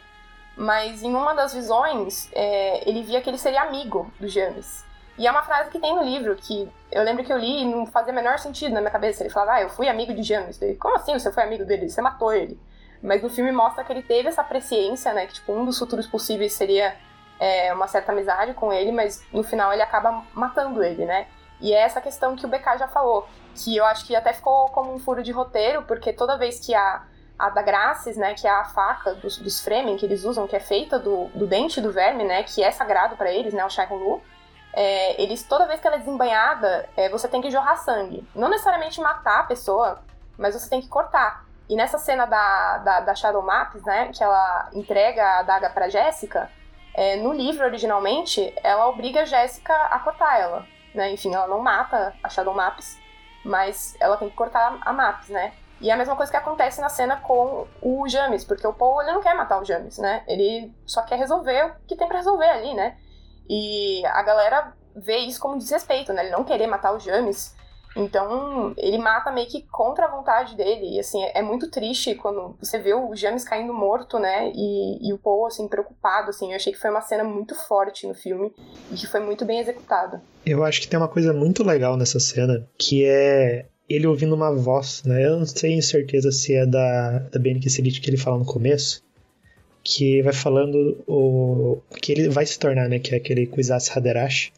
Mas em uma das visões, é, ele via que ele seria amigo do James. E é uma frase que tem no livro, que eu lembro que eu li e não fazia o menor sentido na minha cabeça. Ele falava, ah, eu fui amigo de James. Ele, Como assim você foi amigo dele? Você matou ele. Mas no filme mostra que ele teve essa presciência, né? Que tipo, um dos futuros possíveis seria é, uma certa amizade com ele, mas no final ele acaba matando ele, né? E é essa questão que o BK já falou, que eu acho que até ficou como um furo de roteiro, porque toda vez que a a da Graces, né, que é a faca dos, dos Fremen que eles usam, que é feita do, do dente do verme, né, que é sagrado para eles, né, o Shai Lu, é, eles, toda vez que ela é desembanhada, é, você tem que jorrar sangue. Não necessariamente matar a pessoa, mas você tem que cortar. E nessa cena da, da, da Shadow Maps, né, que ela entrega a adaga pra Jéssica, é, no livro, originalmente, ela obriga a Jéssica a cortar ela. Né? Enfim, ela não mata a Shadow Maps, mas ela tem que cortar a Maps, né? E é a mesma coisa que acontece na cena com o James, porque o Paul ele não quer matar o James, né? Ele só quer resolver o que tem para resolver ali, né? E a galera vê isso como desrespeito, né? Ele não querer matar o James. Então, ele mata meio que contra a vontade dele. E, assim, é muito triste quando você vê o James caindo morto, né? E, e o Paul, assim, preocupado, assim. Eu achei que foi uma cena muito forte no filme e que foi muito bem executada. Eu acho que tem uma coisa muito legal nessa cena, que é ele ouvindo uma voz, né? Eu não tenho certeza se é da, da Bene Gesserit que ele fala no começo, que vai falando o que ele vai se tornar, né? Que é aquele Kwisatz Haderach.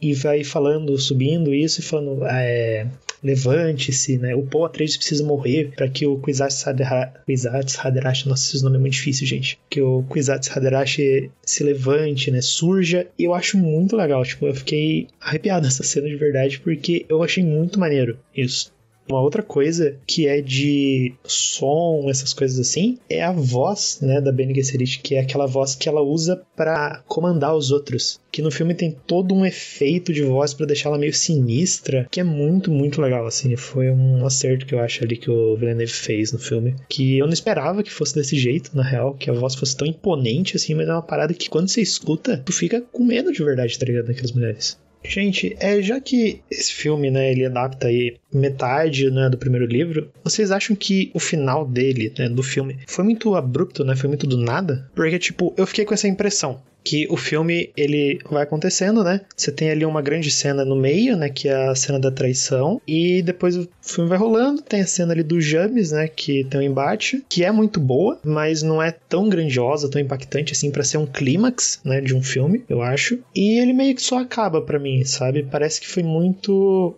E vai falando, subindo isso e falando, ah, é, levante-se, né? O Paul Atreides precisa morrer para que o Kwisatz Haderach, nossa, esse nome é muito difícil, gente. Que o Kwisatz Haderach se levante, né? Surja. E eu acho muito legal, tipo, eu fiquei arrepiado nessa cena de verdade porque eu achei muito maneiro isso. Uma outra coisa que é de som, essas coisas assim, é a voz, né, da Bene Gesserit, que é aquela voz que ela usa para comandar os outros. Que no filme tem todo um efeito de voz para deixar ela meio sinistra, que é muito, muito legal, assim. Foi um acerto que eu acho ali que o Villeneuve fez no filme, que eu não esperava que fosse desse jeito, na real, que a voz fosse tão imponente assim, mas é uma parada que quando você escuta, tu fica com medo de verdade, tá ligado, daquelas mulheres. Gente, é, já que esse filme, né, ele adapta aí metade né, do primeiro livro, vocês acham que o final dele, né, do filme, foi muito abrupto, né? Foi muito do nada? Porque, tipo, eu fiquei com essa impressão que o filme ele vai acontecendo, né? Você tem ali uma grande cena no meio, né, que é a cena da traição, e depois o filme vai rolando, tem a cena ali do James, né, que tem um embate, que é muito boa, mas não é tão grandiosa, tão impactante assim para ser um clímax, né, de um filme, eu acho. E ele meio que só acaba para mim, sabe? Parece que foi muito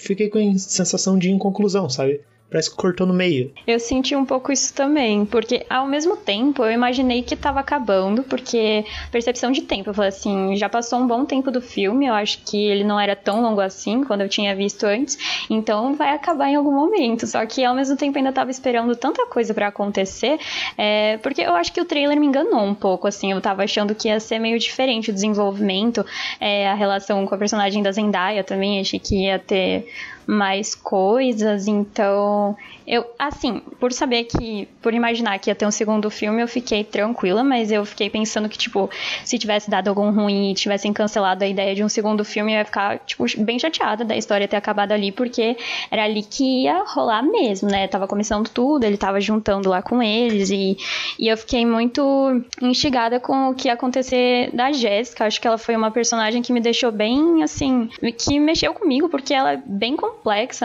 fiquei com a sensação de inconclusão, sabe? Parece que cortou no meio. Eu senti um pouco isso também, porque ao mesmo tempo eu imaginei que tava acabando, porque percepção de tempo, eu falei assim, já passou um bom tempo do filme, eu acho que ele não era tão longo assim quando eu tinha visto antes, então vai acabar em algum momento. Só que ao mesmo tempo ainda tava esperando tanta coisa para acontecer, é, porque eu acho que o trailer me enganou um pouco, assim, eu tava achando que ia ser meio diferente o desenvolvimento, é, a relação com a personagem da Zendaya também, achei que ia ter mais coisas, então eu, assim, por saber que, por imaginar que ia ter um segundo filme, eu fiquei tranquila, mas eu fiquei pensando que, tipo, se tivesse dado algum ruim e tivessem cancelado a ideia de um segundo filme, eu ia ficar, tipo, bem chateada da história ter acabado ali, porque era ali que ia rolar mesmo, né? Tava começando tudo, ele tava juntando lá com eles, e, e eu fiquei muito instigada com o que ia acontecer da Jéssica. Acho que ela foi uma personagem que me deixou bem, assim, que mexeu comigo, porque ela é bem complexa,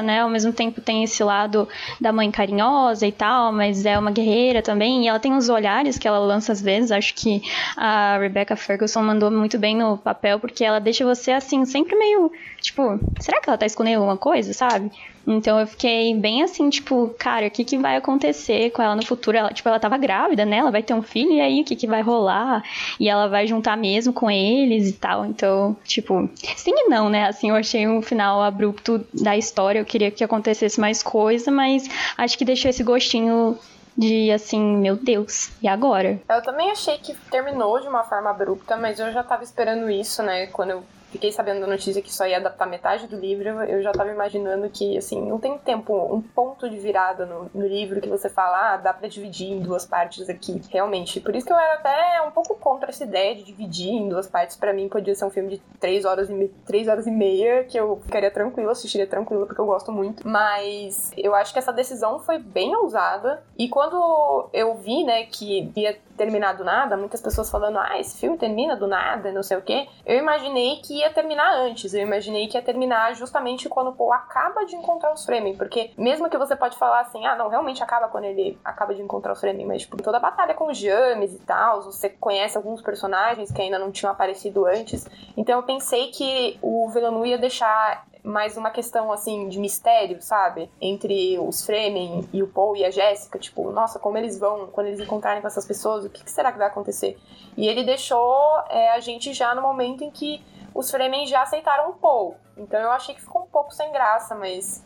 né? Ao mesmo tempo tem esse lado da mãe carinhosa e tal, mas é uma guerreira também, e ela tem uns olhares que ela lança às vezes. Acho que a Rebecca Ferguson mandou muito bem no papel, porque ela deixa você, assim, sempre meio, tipo, será que ela tá escondendo alguma coisa, sabe? Então eu fiquei bem assim, tipo, cara, o que, que vai acontecer com ela no futuro? Ela, tipo, ela tava grávida, né? Ela vai ter um filho, e aí o que, que vai rolar? E ela vai juntar mesmo com eles e tal. Então, tipo, sim e não, né? Assim, eu achei um final abrupto da história. Eu queria que acontecesse mais coisa, mas acho que deixou esse gostinho de assim, meu Deus, e agora? Eu também achei que terminou de uma forma abrupta, mas eu já tava esperando isso, né? Quando eu fiquei sabendo da notícia que só ia adaptar metade do livro, eu já tava imaginando que, assim, não tem tempo, um ponto de virada no, no livro que você fala, ah, dá pra dividir em duas partes aqui, realmente. Por isso que eu era até um pouco contra essa ideia de dividir em duas partes. para mim, podia ser um filme de três horas e, me... três horas e meia, que eu ficaria tranquilo, assistiria tranquilo, porque eu gosto muito. Mas eu acho que essa decisão foi bem ousada. E quando eu vi, né, que ia terminar do nada, muitas pessoas falando, ah, esse filme termina do nada, não sei o quê, eu imaginei que ia terminar antes. Eu imaginei que ia terminar justamente quando o Paul acaba de encontrar os Fremen, porque mesmo que você pode falar assim, ah, não, realmente acaba quando ele acaba de encontrar os Fremen, mas tipo, toda a batalha com os James e tal, você conhece alguns personagens que ainda não tinham aparecido antes. Então eu pensei que o Villeneuve ia deixar mais uma questão assim de mistério, sabe? Entre os Fremen e o Paul e a Jéssica, tipo, nossa, como eles vão quando eles encontrarem com essas pessoas, o que, que será que vai acontecer? E ele deixou é, a gente já no momento em que os Fremen já aceitaram o Paul. Então eu achei que ficou um pouco sem graça, mas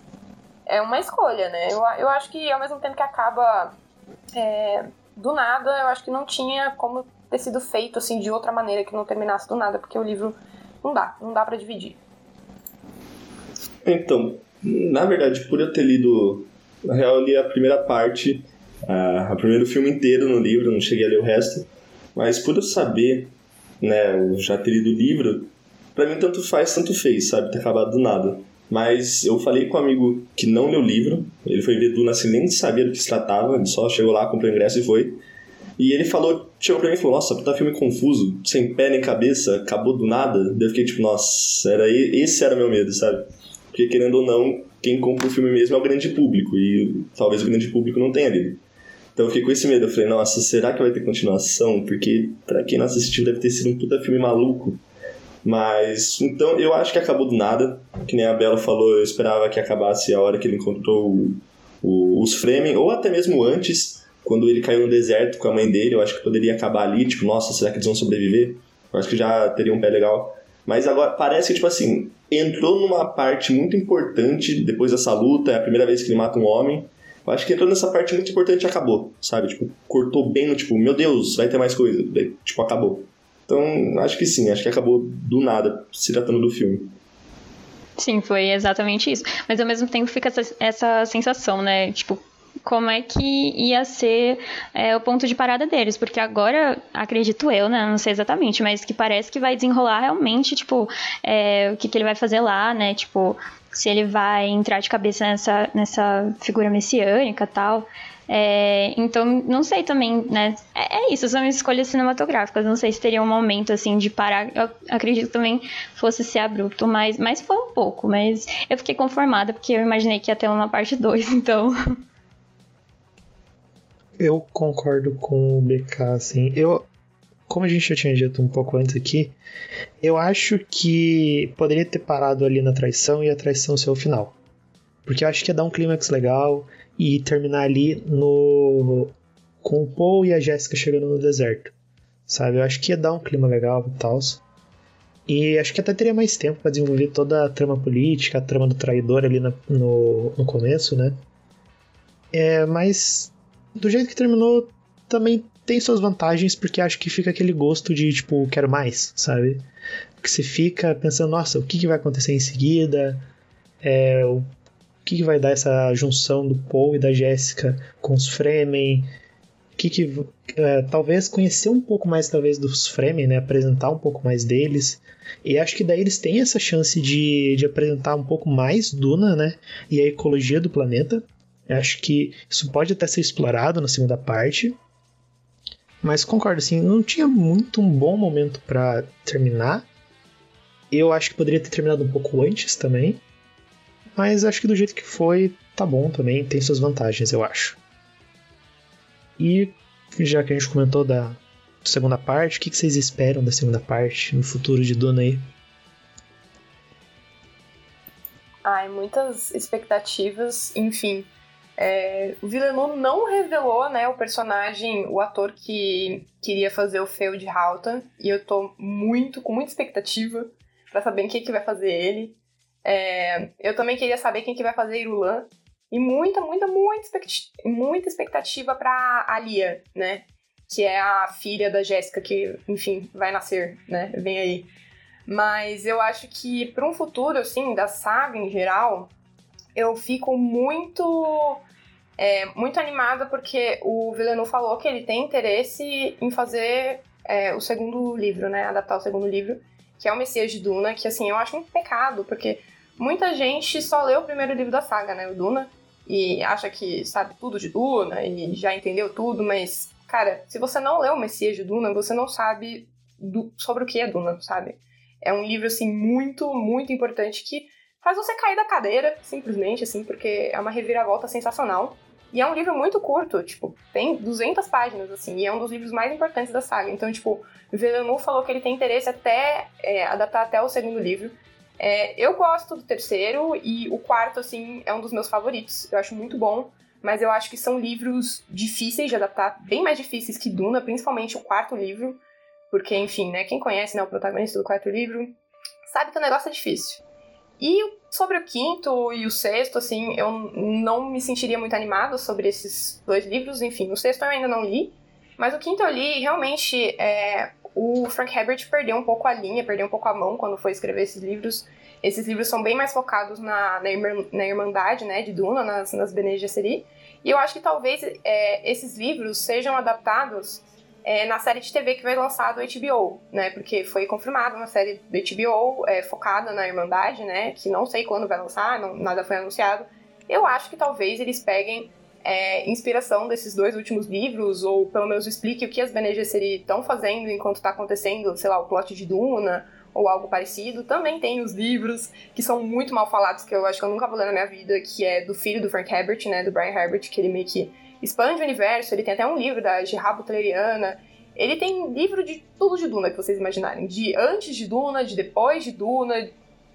é uma escolha, né? Eu, eu acho que ao mesmo tempo que acaba é, do nada, eu acho que não tinha como ter sido feito assim de outra maneira que não terminasse do nada, porque o livro não dá, não dá para dividir. Então, na verdade, por eu ter lido. Na real, eu li a primeira parte, a, a primeiro filme inteiro no livro, não cheguei a ler o resto. Mas por eu saber, né, eu já ter lido o livro, pra mim tanto faz, tanto fez, sabe? Ter acabado do nada. Mas eu falei com um amigo que não leu o livro, ele foi ver Duna assim, nem sabia do que se tratava, ele só chegou lá, comprou o ingresso e foi. E ele falou, chegou pra mim e falou, nossa, puta filme confuso, sem pé nem cabeça, acabou do nada. Daí eu fiquei tipo, nossa, era, esse era meu medo, sabe? Porque, querendo ou não, quem compra o filme mesmo é o grande público. E talvez o grande público não tenha lido. Então eu fiquei com esse medo. Eu falei, nossa, será que vai ter continuação? Porque, para quem não assistiu, deve ter sido um puta filme maluco. Mas, então, eu acho que acabou do nada. Que nem a Bela falou, eu esperava que acabasse a hora que ele encontrou o, o, os Fremen, ou até mesmo antes, quando ele caiu no deserto com a mãe dele. Eu acho que poderia acabar ali, tipo, nossa, será que eles vão sobreviver? Eu acho que já teria um pé legal. Mas agora parece que, tipo assim, entrou numa parte muito importante depois dessa luta, é a primeira vez que ele mata um homem. Eu acho que entrou nessa parte muito importante e acabou, sabe? Tipo, cortou bem no tipo, meu Deus, vai ter mais coisa. Daí, tipo, acabou. Então, acho que sim, acho que acabou do nada, se tratando do filme. Sim, foi exatamente isso. Mas ao mesmo tempo fica essa, essa sensação, né? Tipo, como é que ia ser é, o ponto de parada deles, porque agora, acredito eu, né, não sei exatamente, mas que parece que vai desenrolar realmente, tipo, é, o que, que ele vai fazer lá, né, tipo, se ele vai entrar de cabeça nessa, nessa figura messiânica tal. É, então, não sei também, né? É, é, isso, são escolhas cinematográficas. Não sei se teria um momento assim de parar. Eu acredito que também fosse ser abrupto, mas, mas foi um pouco. Mas eu fiquei conformada porque eu imaginei que ia ter uma parte 2, então. Eu concordo com o BK, assim. Eu, como a gente já tinha dito um pouco antes aqui, eu acho que poderia ter parado ali na traição e a traição ser o final. Porque eu acho que ia dar um clímax legal e terminar ali no com o Paul e a Jéssica chegando no deserto. Sabe? Eu acho que ia dar um clima legal e tal. E acho que até teria mais tempo para desenvolver toda a trama política, a trama do traidor ali no, no, no começo, né? É, mas do jeito que terminou, também tem suas vantagens, porque acho que fica aquele gosto de, tipo, quero mais, sabe? Que você fica pensando, nossa, o que, que vai acontecer em seguida? É, que, que vai dar essa junção do Paul e da Jéssica com os Fremen, que, que é, talvez conhecer um pouco mais talvez dos Fremen, né, apresentar um pouco mais deles. E acho que daí eles têm essa chance de, de apresentar um pouco mais Duna, né, e a ecologia do planeta. Acho que isso pode até ser explorado na segunda parte. Mas concordo, assim, não tinha muito um bom momento para terminar. Eu acho que poderia ter terminado um pouco antes também. Mas acho que do jeito que foi, tá bom também, tem suas vantagens, eu acho. E já que a gente comentou da segunda parte, o que vocês esperam da segunda parte no futuro de Duna aí? Ai, muitas expectativas, enfim. É, o Villeneuve não revelou, né, o personagem, o ator que queria fazer o Feu de Halton, e eu tô muito, com muita expectativa para saber quem que vai fazer ele. É, eu também queria saber quem que vai fazer Irulan, e muita, muita, muita expectativa, muita expectativa pra Alia, né, que é a filha da Jéssica, que, enfim, vai nascer, né, vem aí. Mas eu acho que para um futuro, assim, da saga em geral, eu fico muito é, muito animada porque o Villeneuve falou que ele tem interesse em fazer é, o segundo livro, né? Adaptar o segundo livro, que é o Messias de Duna, que assim, eu acho um pecado, porque muita gente só leu o primeiro livro da saga, né? O Duna, e acha que sabe tudo de Duna e já entendeu tudo, mas, cara, se você não leu o Messias de Duna, você não sabe do, sobre o que é Duna, sabe? É um livro, assim, muito, muito importante que faz você cair da cadeira, simplesmente, assim, porque é uma reviravolta sensacional. E é um livro muito curto, tipo, tem 200 páginas, assim, e é um dos livros mais importantes da saga. Então, tipo, Villeneuve falou que ele tem interesse até é, adaptar até o segundo livro. É, eu gosto do terceiro e o quarto, assim, é um dos meus favoritos. Eu acho muito bom, mas eu acho que são livros difíceis de adaptar, bem mais difíceis que Duna, principalmente o quarto livro, porque, enfim, né, quem conhece né, o protagonista do quarto livro sabe que o negócio é difícil. E sobre o quinto e o sexto, assim, eu não me sentiria muito animada sobre esses dois livros. Enfim, o sexto eu ainda não li, mas o quinto eu li realmente é, o Frank Herbert perdeu um pouco a linha, perdeu um pouco a mão quando foi escrever esses livros. Esses livros são bem mais focados na, na, irmã, na Irmandade, né, de Duna, nas, nas Bene Gesserit. E eu acho que talvez é, esses livros sejam adaptados é, na série de TV que vai lançar do HBO, né? Porque foi confirmado uma série do HBO é, focada na Irmandade, né? Que não sei quando vai lançar, não, nada foi anunciado. Eu acho que talvez eles peguem é, inspiração desses dois últimos livros, ou pelo menos explique o que as Bene Gesserit estão fazendo enquanto está acontecendo, sei lá, o plot de Duna, ou algo parecido. Também tem os livros que são muito mal falados, que eu acho que eu nunca vou ler na minha vida, que é do filho do Frank Herbert, né? Do Brian Herbert, que ele meio que expande o universo, ele tem até um livro da Gerard Butleriana. Ele tem livro de tudo de Duna que vocês imaginarem. De antes de Duna, de depois de Duna,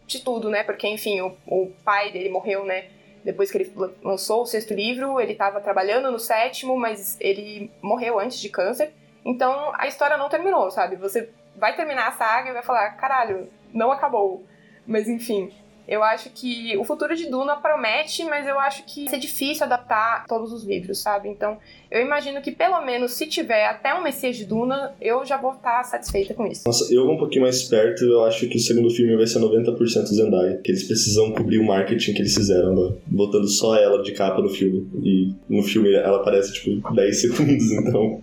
de tudo, né? Porque, enfim, o, o pai dele morreu, né? Depois que ele lançou o sexto livro, ele estava trabalhando no sétimo, mas ele morreu antes de câncer. Então a história não terminou, sabe? Você vai terminar a saga e vai falar: caralho, não acabou. Mas enfim, eu acho que o futuro de Duna promete, mas eu acho que ser difícil adaptar todos os livros, sabe? Então, eu imagino que pelo menos se tiver até um Messias de Duna, eu já vou estar satisfeita com isso. Nossa, eu vou um pouquinho mais perto, eu acho que o segundo filme vai ser 90% Zendaya, que eles precisam cobrir o marketing que eles fizeram, né? botando só ela de capa no filme. E no filme ela aparece tipo 10 segundos, então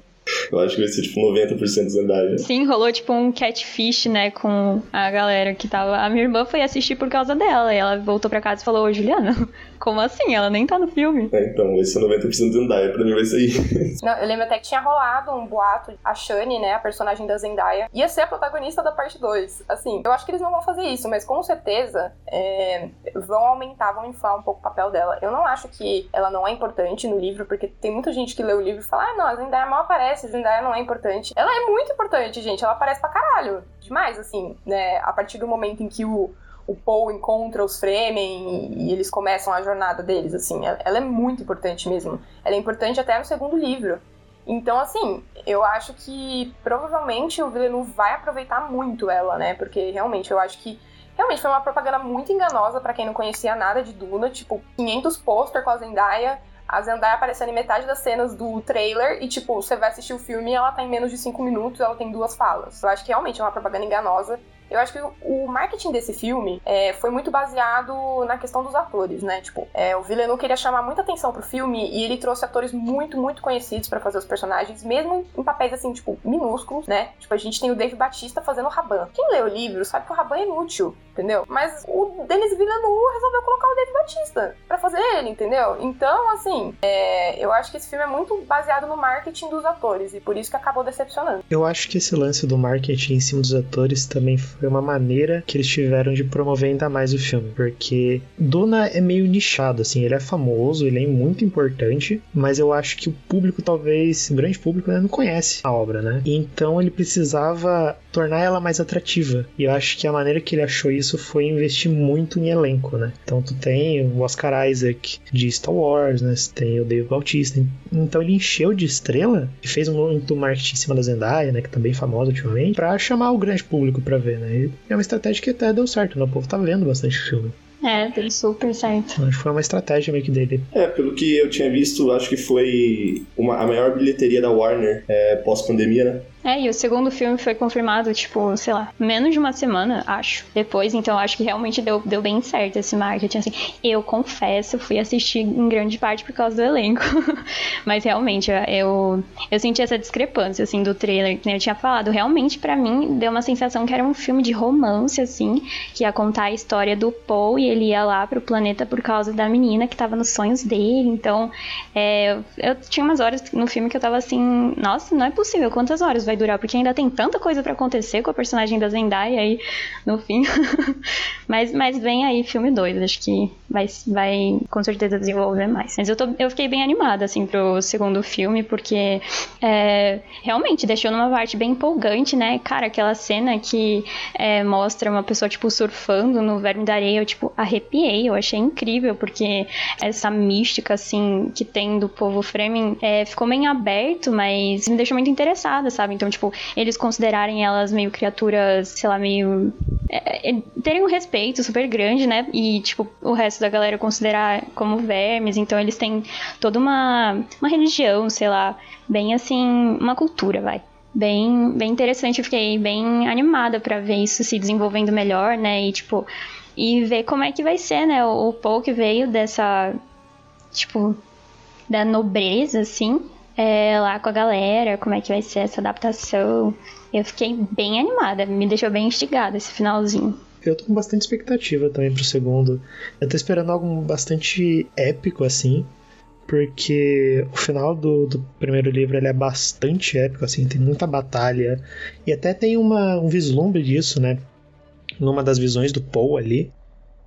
eu acho que vai ser tipo 90% Zendaya. Sim, rolou tipo um catfish, né, com a galera que tava. A minha irmã foi assistir por causa dela. E ela voltou pra casa e falou: Ô, Juliana, como assim? Ela nem tá no filme. É, então, vai ser 90% Zendaya. Pra mim vai ser isso. Não, eu lembro até que tinha rolado um boato. A Shani, né, a personagem da Zendaya, ia ser a protagonista da parte 2. Assim, eu acho que eles não vão fazer isso, mas com certeza é, vão aumentar, vão inflar um pouco o papel dela. Eu não acho que ela não é importante no livro, porque tem muita gente que lê o livro e fala: ah, não, a Zendaya mal aparece aparece, Zendaya não é importante. Ela é muito importante, gente. Ela aparece pra caralho. Demais, assim, né? A partir do momento em que o, o Paul encontra os Fremen e, eles começam a jornada deles, assim. Ela, é muito importante mesmo. Ela é importante até no segundo livro. Então, assim, eu acho que provavelmente o Villeneuve vai aproveitar muito ela, né? Porque realmente eu acho que realmente foi uma propaganda muito enganosa para quem não conhecia nada de Duna, tipo 500 pôster com a Zendaya, a Zendaya aparecendo em metade das cenas do trailer e, tipo, você vai assistir o filme e ela tá em menos de 5 minutos ela tem duas falas. Eu acho que realmente é uma propaganda enganosa. Eu acho que o marketing desse filme é, foi muito baseado na questão dos atores, né? Tipo, é, o Villeneuve queria chamar muita atenção pro filme e ele trouxe atores muito, muito conhecidos para fazer os personagens, mesmo em papéis assim, tipo, minúsculos, né? Tipo, a gente tem o Dave Batista fazendo o Raban. Quem lê o livro sabe que o Raban é inútil, entendeu? Mas o Denis Villeneuve resolveu colocar o Dave Batista para fazer ele, entendeu? Então, assim, é, eu acho que esse filme é muito baseado no marketing dos atores e por isso que acabou decepcionando. Eu acho que esse lance do marketing em cima dos atores também foi uma maneira que eles tiveram de promover ainda mais o filme, porque Duna é meio nichado, assim, ele é famoso, ele é muito importante, mas eu acho que o público, talvez, o grande público, né, não conhece a obra, né? Então ele precisava tornar ela mais atrativa. E eu acho que a maneira que ele achou isso foi investir muito em elenco, né? Então tu tem o Oscar Isaac de Star Wars, né? Você tem o Dave Bautista. Então ele encheu de estrela e fez muito marketing em cima da Zendaya, né? Que tá bem famosa ultimamente, pra chamar o grande público pra ver, né? E é uma estratégia que até deu certo, né? O povo tá vendo bastante filme. É, deu super certo. Acho que foi uma estratégia meio que dele. É, pelo que eu tinha visto, acho que foi uma, a maior bilheteria da Warner é, pós-pandemia, né? É, e o segundo filme foi confirmado, tipo, sei lá, menos de uma semana, acho. Depois, então acho que realmente deu, deu bem certo esse marketing. Assim, eu confesso, fui assistir em grande parte por causa do elenco. Mas realmente, eu, eu senti essa discrepância, assim, do trailer, que eu tinha falado. Realmente, para mim, deu uma sensação que era um filme de romance, assim, que ia contar a história do Paul e ele ia lá pro planeta por causa da menina que tava nos sonhos dele. Então, é, eu tinha umas horas no filme que eu tava assim, nossa, não é possível, quantas horas vai durar, porque ainda tem tanta coisa para acontecer com a personagem da Zendaya aí no fim. mas, mas vem aí filme 2, acho que vai, vai com certeza desenvolver mais. Mas eu, tô, eu fiquei bem animada, assim, pro segundo filme, porque é, realmente deixou numa parte bem empolgante, né? Cara, aquela cena que é, mostra uma pessoa, tipo, surfando no verme da areia, eu, tipo, arrepiei, eu achei incrível, porque essa mística, assim, que tem do povo Fremen é, ficou bem aberto, mas me deixou muito interessada, sabe? Então, tipo, eles considerarem elas meio criaturas, sei lá, meio. É, é, terem um respeito super grande, né? E, tipo, o resto da galera considerar como vermes. Então, eles têm toda uma, uma religião, sei lá, bem assim, uma cultura, vai bem, bem interessante. Eu fiquei bem animada para ver isso se desenvolvendo melhor, né? E tipo, e ver como é que vai ser, né? O, o Paul que veio dessa, tipo, da nobreza, assim, é, lá com a galera, como é que vai ser essa adaptação. Eu fiquei bem animada, me deixou bem instigada esse finalzinho. Eu tô com bastante expectativa também pro segundo. Eu tô esperando algo bastante épico, assim, porque o final do, do primeiro livro ele é bastante épico, assim, tem muita batalha, e até tem uma, um vislumbre disso, né, numa das visões do Paul ali.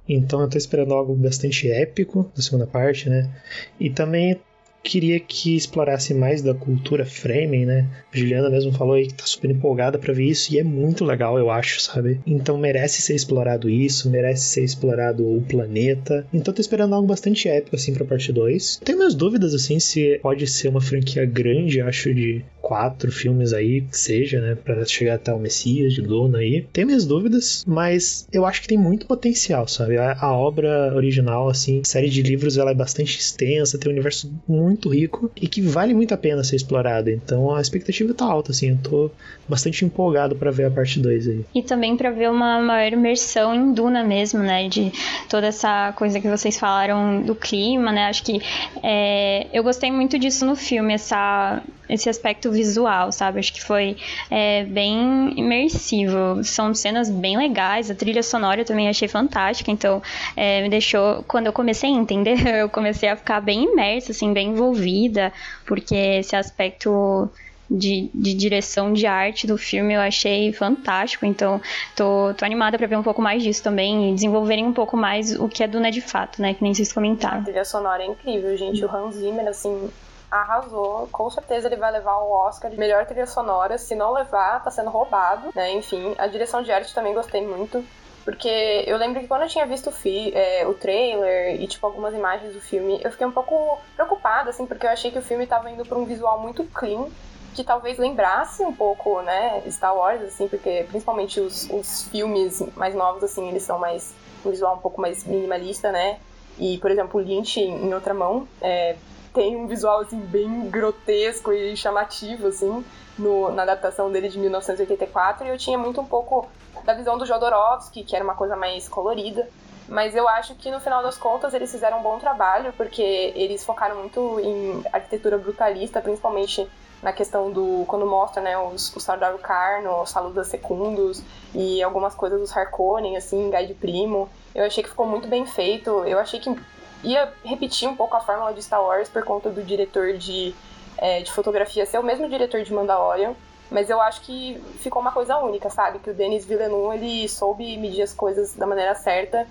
Então eu tô esperando algo bastante épico na segunda parte, né? E também queria que explorasse mais da cultura Fremen, né? A Juliana mesmo falou aí que tá super empolgada para ver isso e é muito legal, eu acho, sabe? Então merece ser explorado isso, merece ser explorado o planeta. Então tô esperando algo bastante épico assim para parte 2. Tenho minhas dúvidas assim se pode ser uma franquia grande, acho de quatro filmes aí, que seja, né, para chegar até o Messias de Duna aí. Tenho minhas dúvidas, mas eu acho que tem muito potencial, sabe? A, a obra original, assim, série de livros, ela é bastante extensa, tem um universo muito rico e que vale muito a pena ser explorado. Então a expectativa tá alta, assim, eu tô bastante empolgado para ver a parte 2 aí. E também para ver uma maior imersão em Duna mesmo, né, de toda essa coisa que vocês falaram do clima, né, acho que é, eu gostei muito disso no filme, essa esse aspecto visual, sabe? Acho que foi é, bem imersivo. São cenas bem legais. A trilha sonora eu também achei fantástica. Então, é, me deixou. Quando eu comecei a entender, eu comecei a ficar bem imersa, assim, bem envolvida, porque esse aspecto. De, de, direção de arte do filme eu achei fantástico, então tô, tô animada para ver um pouco mais disso também e desenvolverem um pouco mais o que é Duna de fato, né, que nem vocês comentaram. A trilha sonora é incrível, gente, o Hans Zimmer, assim, arrasou. Com certeza ele vai levar o Oscar de melhor trilha sonora. Se não levar, tá sendo roubado, né? Enfim, a direção de arte também gostei muito. Porque eu lembro que quando eu tinha visto o, fi, é, o trailer e, tipo, algumas imagens do filme, eu fiquei um pouco preocupada, assim, porque eu achei que o filme tava indo pra um visual muito clean, que talvez lembrasse um pouco, né, Star Wars, assim, porque principalmente os, os filmes mais novos, assim, eles são mais, um visual um pouco mais minimalista, né, e, por exemplo, o Lynch, em outra mão, é, tem um visual assim bem grotesco e chamativo assim no, na adaptação dele de 1984 e eu tinha muito um pouco da visão do Jodorowsky, que era uma coisa mais colorida. Mas eu acho que no final das contas eles fizeram um bom trabalho, porque eles focaram muito em arquitetura brutalista, principalmente na questão do. quando mostra, né, os, o Sardaru Carno, os Saludas Secundos e algumas coisas dos Harkonnen, assim, Guide Primo. Eu achei que ficou muito bem feito. Eu achei que ia repetir um pouco a fórmula de Star Wars por conta do diretor de, é, de fotografia ser o mesmo diretor de Mandalorian. Mas eu acho que ficou uma coisa única, sabe? Que o Denis Villeneuve, ele soube medir as coisas da maneira certa.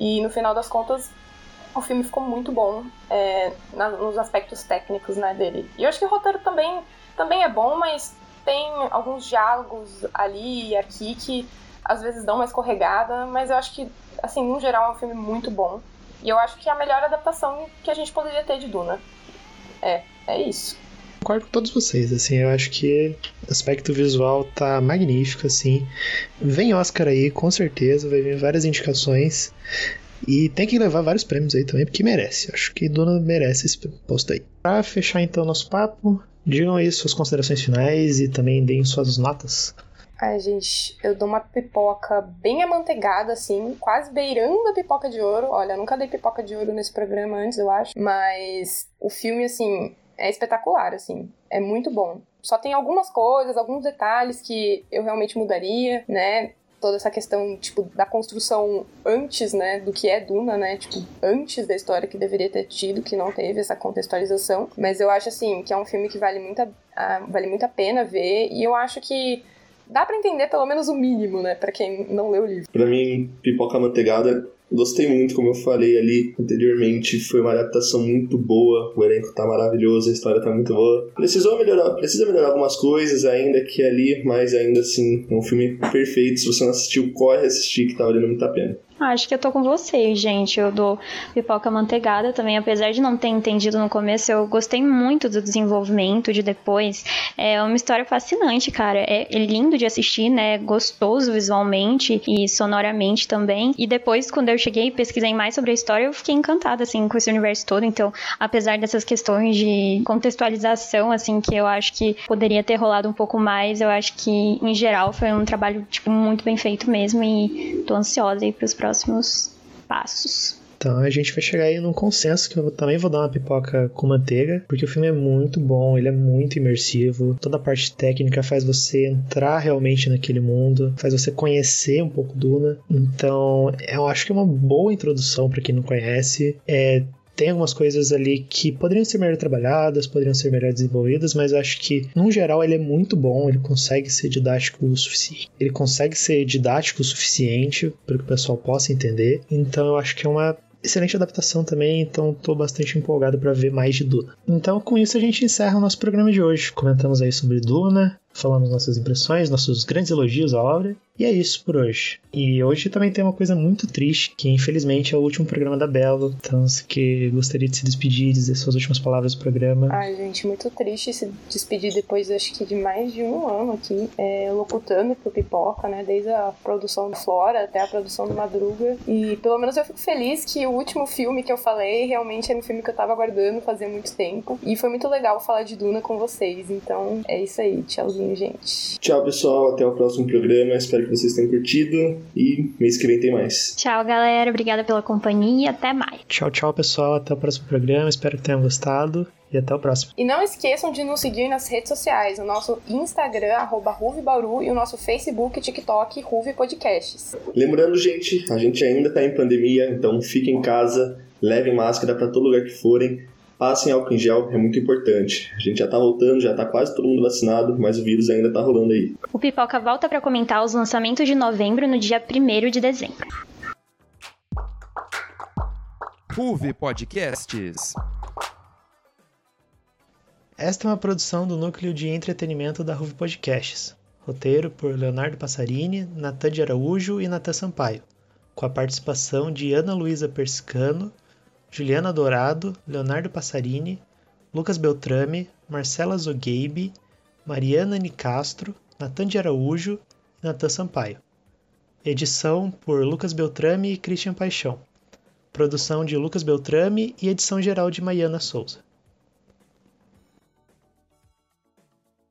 E no final das contas, o filme ficou muito bom é, na, nos aspectos técnicos né, dele. E eu acho que o roteiro também, também é bom, mas tem alguns diálogos ali e aqui que às vezes dão uma escorregada, mas eu acho que, assim, no geral é um filme muito bom. E eu acho que é a melhor adaptação que a gente poderia ter de Duna. É, é isso. Concordo com todos vocês, assim, eu acho que aspecto visual tá magnífico, assim. Vem Oscar aí, com certeza, vai vir várias indicações. E tem que levar vários prêmios aí também, porque merece. Acho que Duna merece esse posto aí. Pra fechar então nosso papo, digam aí suas considerações finais e também deem suas notas. Ai, gente, eu dou uma pipoca bem amanteigada, assim, quase beirando a pipoca de ouro. Olha, nunca dei pipoca de ouro nesse programa antes, eu acho. Mas o filme, assim, é espetacular, assim. É muito bom. Só tem algumas coisas, alguns detalhes que eu realmente mudaria, né? toda essa questão, tipo, da construção antes, né, do que é Duna, né, tipo, antes da história que deveria ter tido, que não teve essa contextualização. Mas eu acho, assim, que é um filme que vale muito a, vale muito a pena ver, e eu acho que dá para entender pelo menos o mínimo, né, para quem não leu o livro. Para mim, Pipoca Manteigada Gostei muito, como eu falei ali anteriormente, foi uma adaptação muito boa, o elenco tá maravilhoso, a história tá muito boa. Precisou melhorar, precisa melhorar algumas coisas ainda aqui e ali, mas ainda assim, é um filme perfeito. Se você não assistiu, corre assistir que tá valendo muito a pena. Acho que eu tô com vocês, gente. Eu dou pipoca manteigada também, apesar de não ter entendido no começo, eu gostei muito do desenvolvimento de depois. É uma história fascinante, cara. É, é lindo de assistir, né? Gostoso visualmente e sonoramente também. E depois, quando eu cheguei e pesquisei mais sobre a história, eu fiquei encantada, assim, com esse universo todo. Então, apesar dessas questões de contextualização, assim, que eu acho que poderia ter rolado um pouco mais, eu acho que, em geral, foi um trabalho, tipo, muito bem feito mesmo. E tô ansiosa aí pros próximos próximos passos. Então a gente vai chegar aí num consenso que eu também vou dar uma pipoca com manteiga, porque o filme é muito bom, ele é muito imersivo, toda a parte técnica faz você entrar realmente naquele mundo, faz você conhecer um pouco Duna. Então eu acho que é uma boa introdução para quem não conhece. É, tem algumas coisas ali que poderiam ser melhor trabalhadas, poderiam ser melhor desenvolvidas, mas acho que, no geral, ele é muito bom, ele consegue ser didático o suficiente. Ele consegue ser didático o suficiente para que o pessoal possa entender. Então eu acho que é uma excelente adaptação também, então estou bastante empolgado para ver mais de Duna. Então, com isso a gente encerra o nosso programa de hoje. Comentamos aí sobre Duna, falamos nossas impressões, nossos grandes elogios à obra. E é isso por hoje. E hoje também tem uma coisa muito triste, que infelizmente é o último programa da Belo. Então, que gostaria de se despedir, dizer suas últimas palavras do programa. Ai, gente, muito triste se despedir depois, acho que de mais de um ano aqui, é, locutando pro Pipoca, né? Desde a produção do Flora até a produção do Madruga. E pelo menos eu fico feliz que o último filme que eu falei realmente era um filme que eu tava aguardando fazia muito tempo. E foi muito legal falar de Duna com vocês. Então, é isso aí. Tchauzinho, gente. Tchau, pessoal. Até o próximo programa. Espero que vocês tenham curtido e mês que vem tem mais. Tchau, galera. Obrigada pela companhia e até mais. Tchau, tchau, pessoal. Até o próximo programa. Espero que tenham gostado. E até o próximo. E não esqueçam de nos seguir nas redes sociais, o nosso Instagram, arroba Bauru, e o nosso Facebook TikTok, Ruve Podcasts. Lembrando, gente, a gente ainda tá em pandemia, então fiquem em casa, levem máscara para todo lugar que forem, passem álcool em gel, é muito importante. A gente já tá voltando, já tá quase todo mundo vacinado, mas o vírus ainda tá rolando aí. O Pipoca volta para comentar os lançamentos de novembro no dia 1 de dezembro. Ruve Podcasts. Esta é uma produção do núcleo de entretenimento da Ruve Podcasts. Roteiro por Leonardo Passarini, Natan de Araújo e Natan Sampaio, com a participação de Ana Luísa Persicano, Juliana Dourado, Leonardo Passarini, Lucas Beltrame, Marcela Zogueibe, Mariana Nicastro, Natan de Araújo e Natan Sampaio. Edição por Lucas Beltrame e Christian Paixão. Produção de Lucas Beltrame e edição geral de Maiana Souza.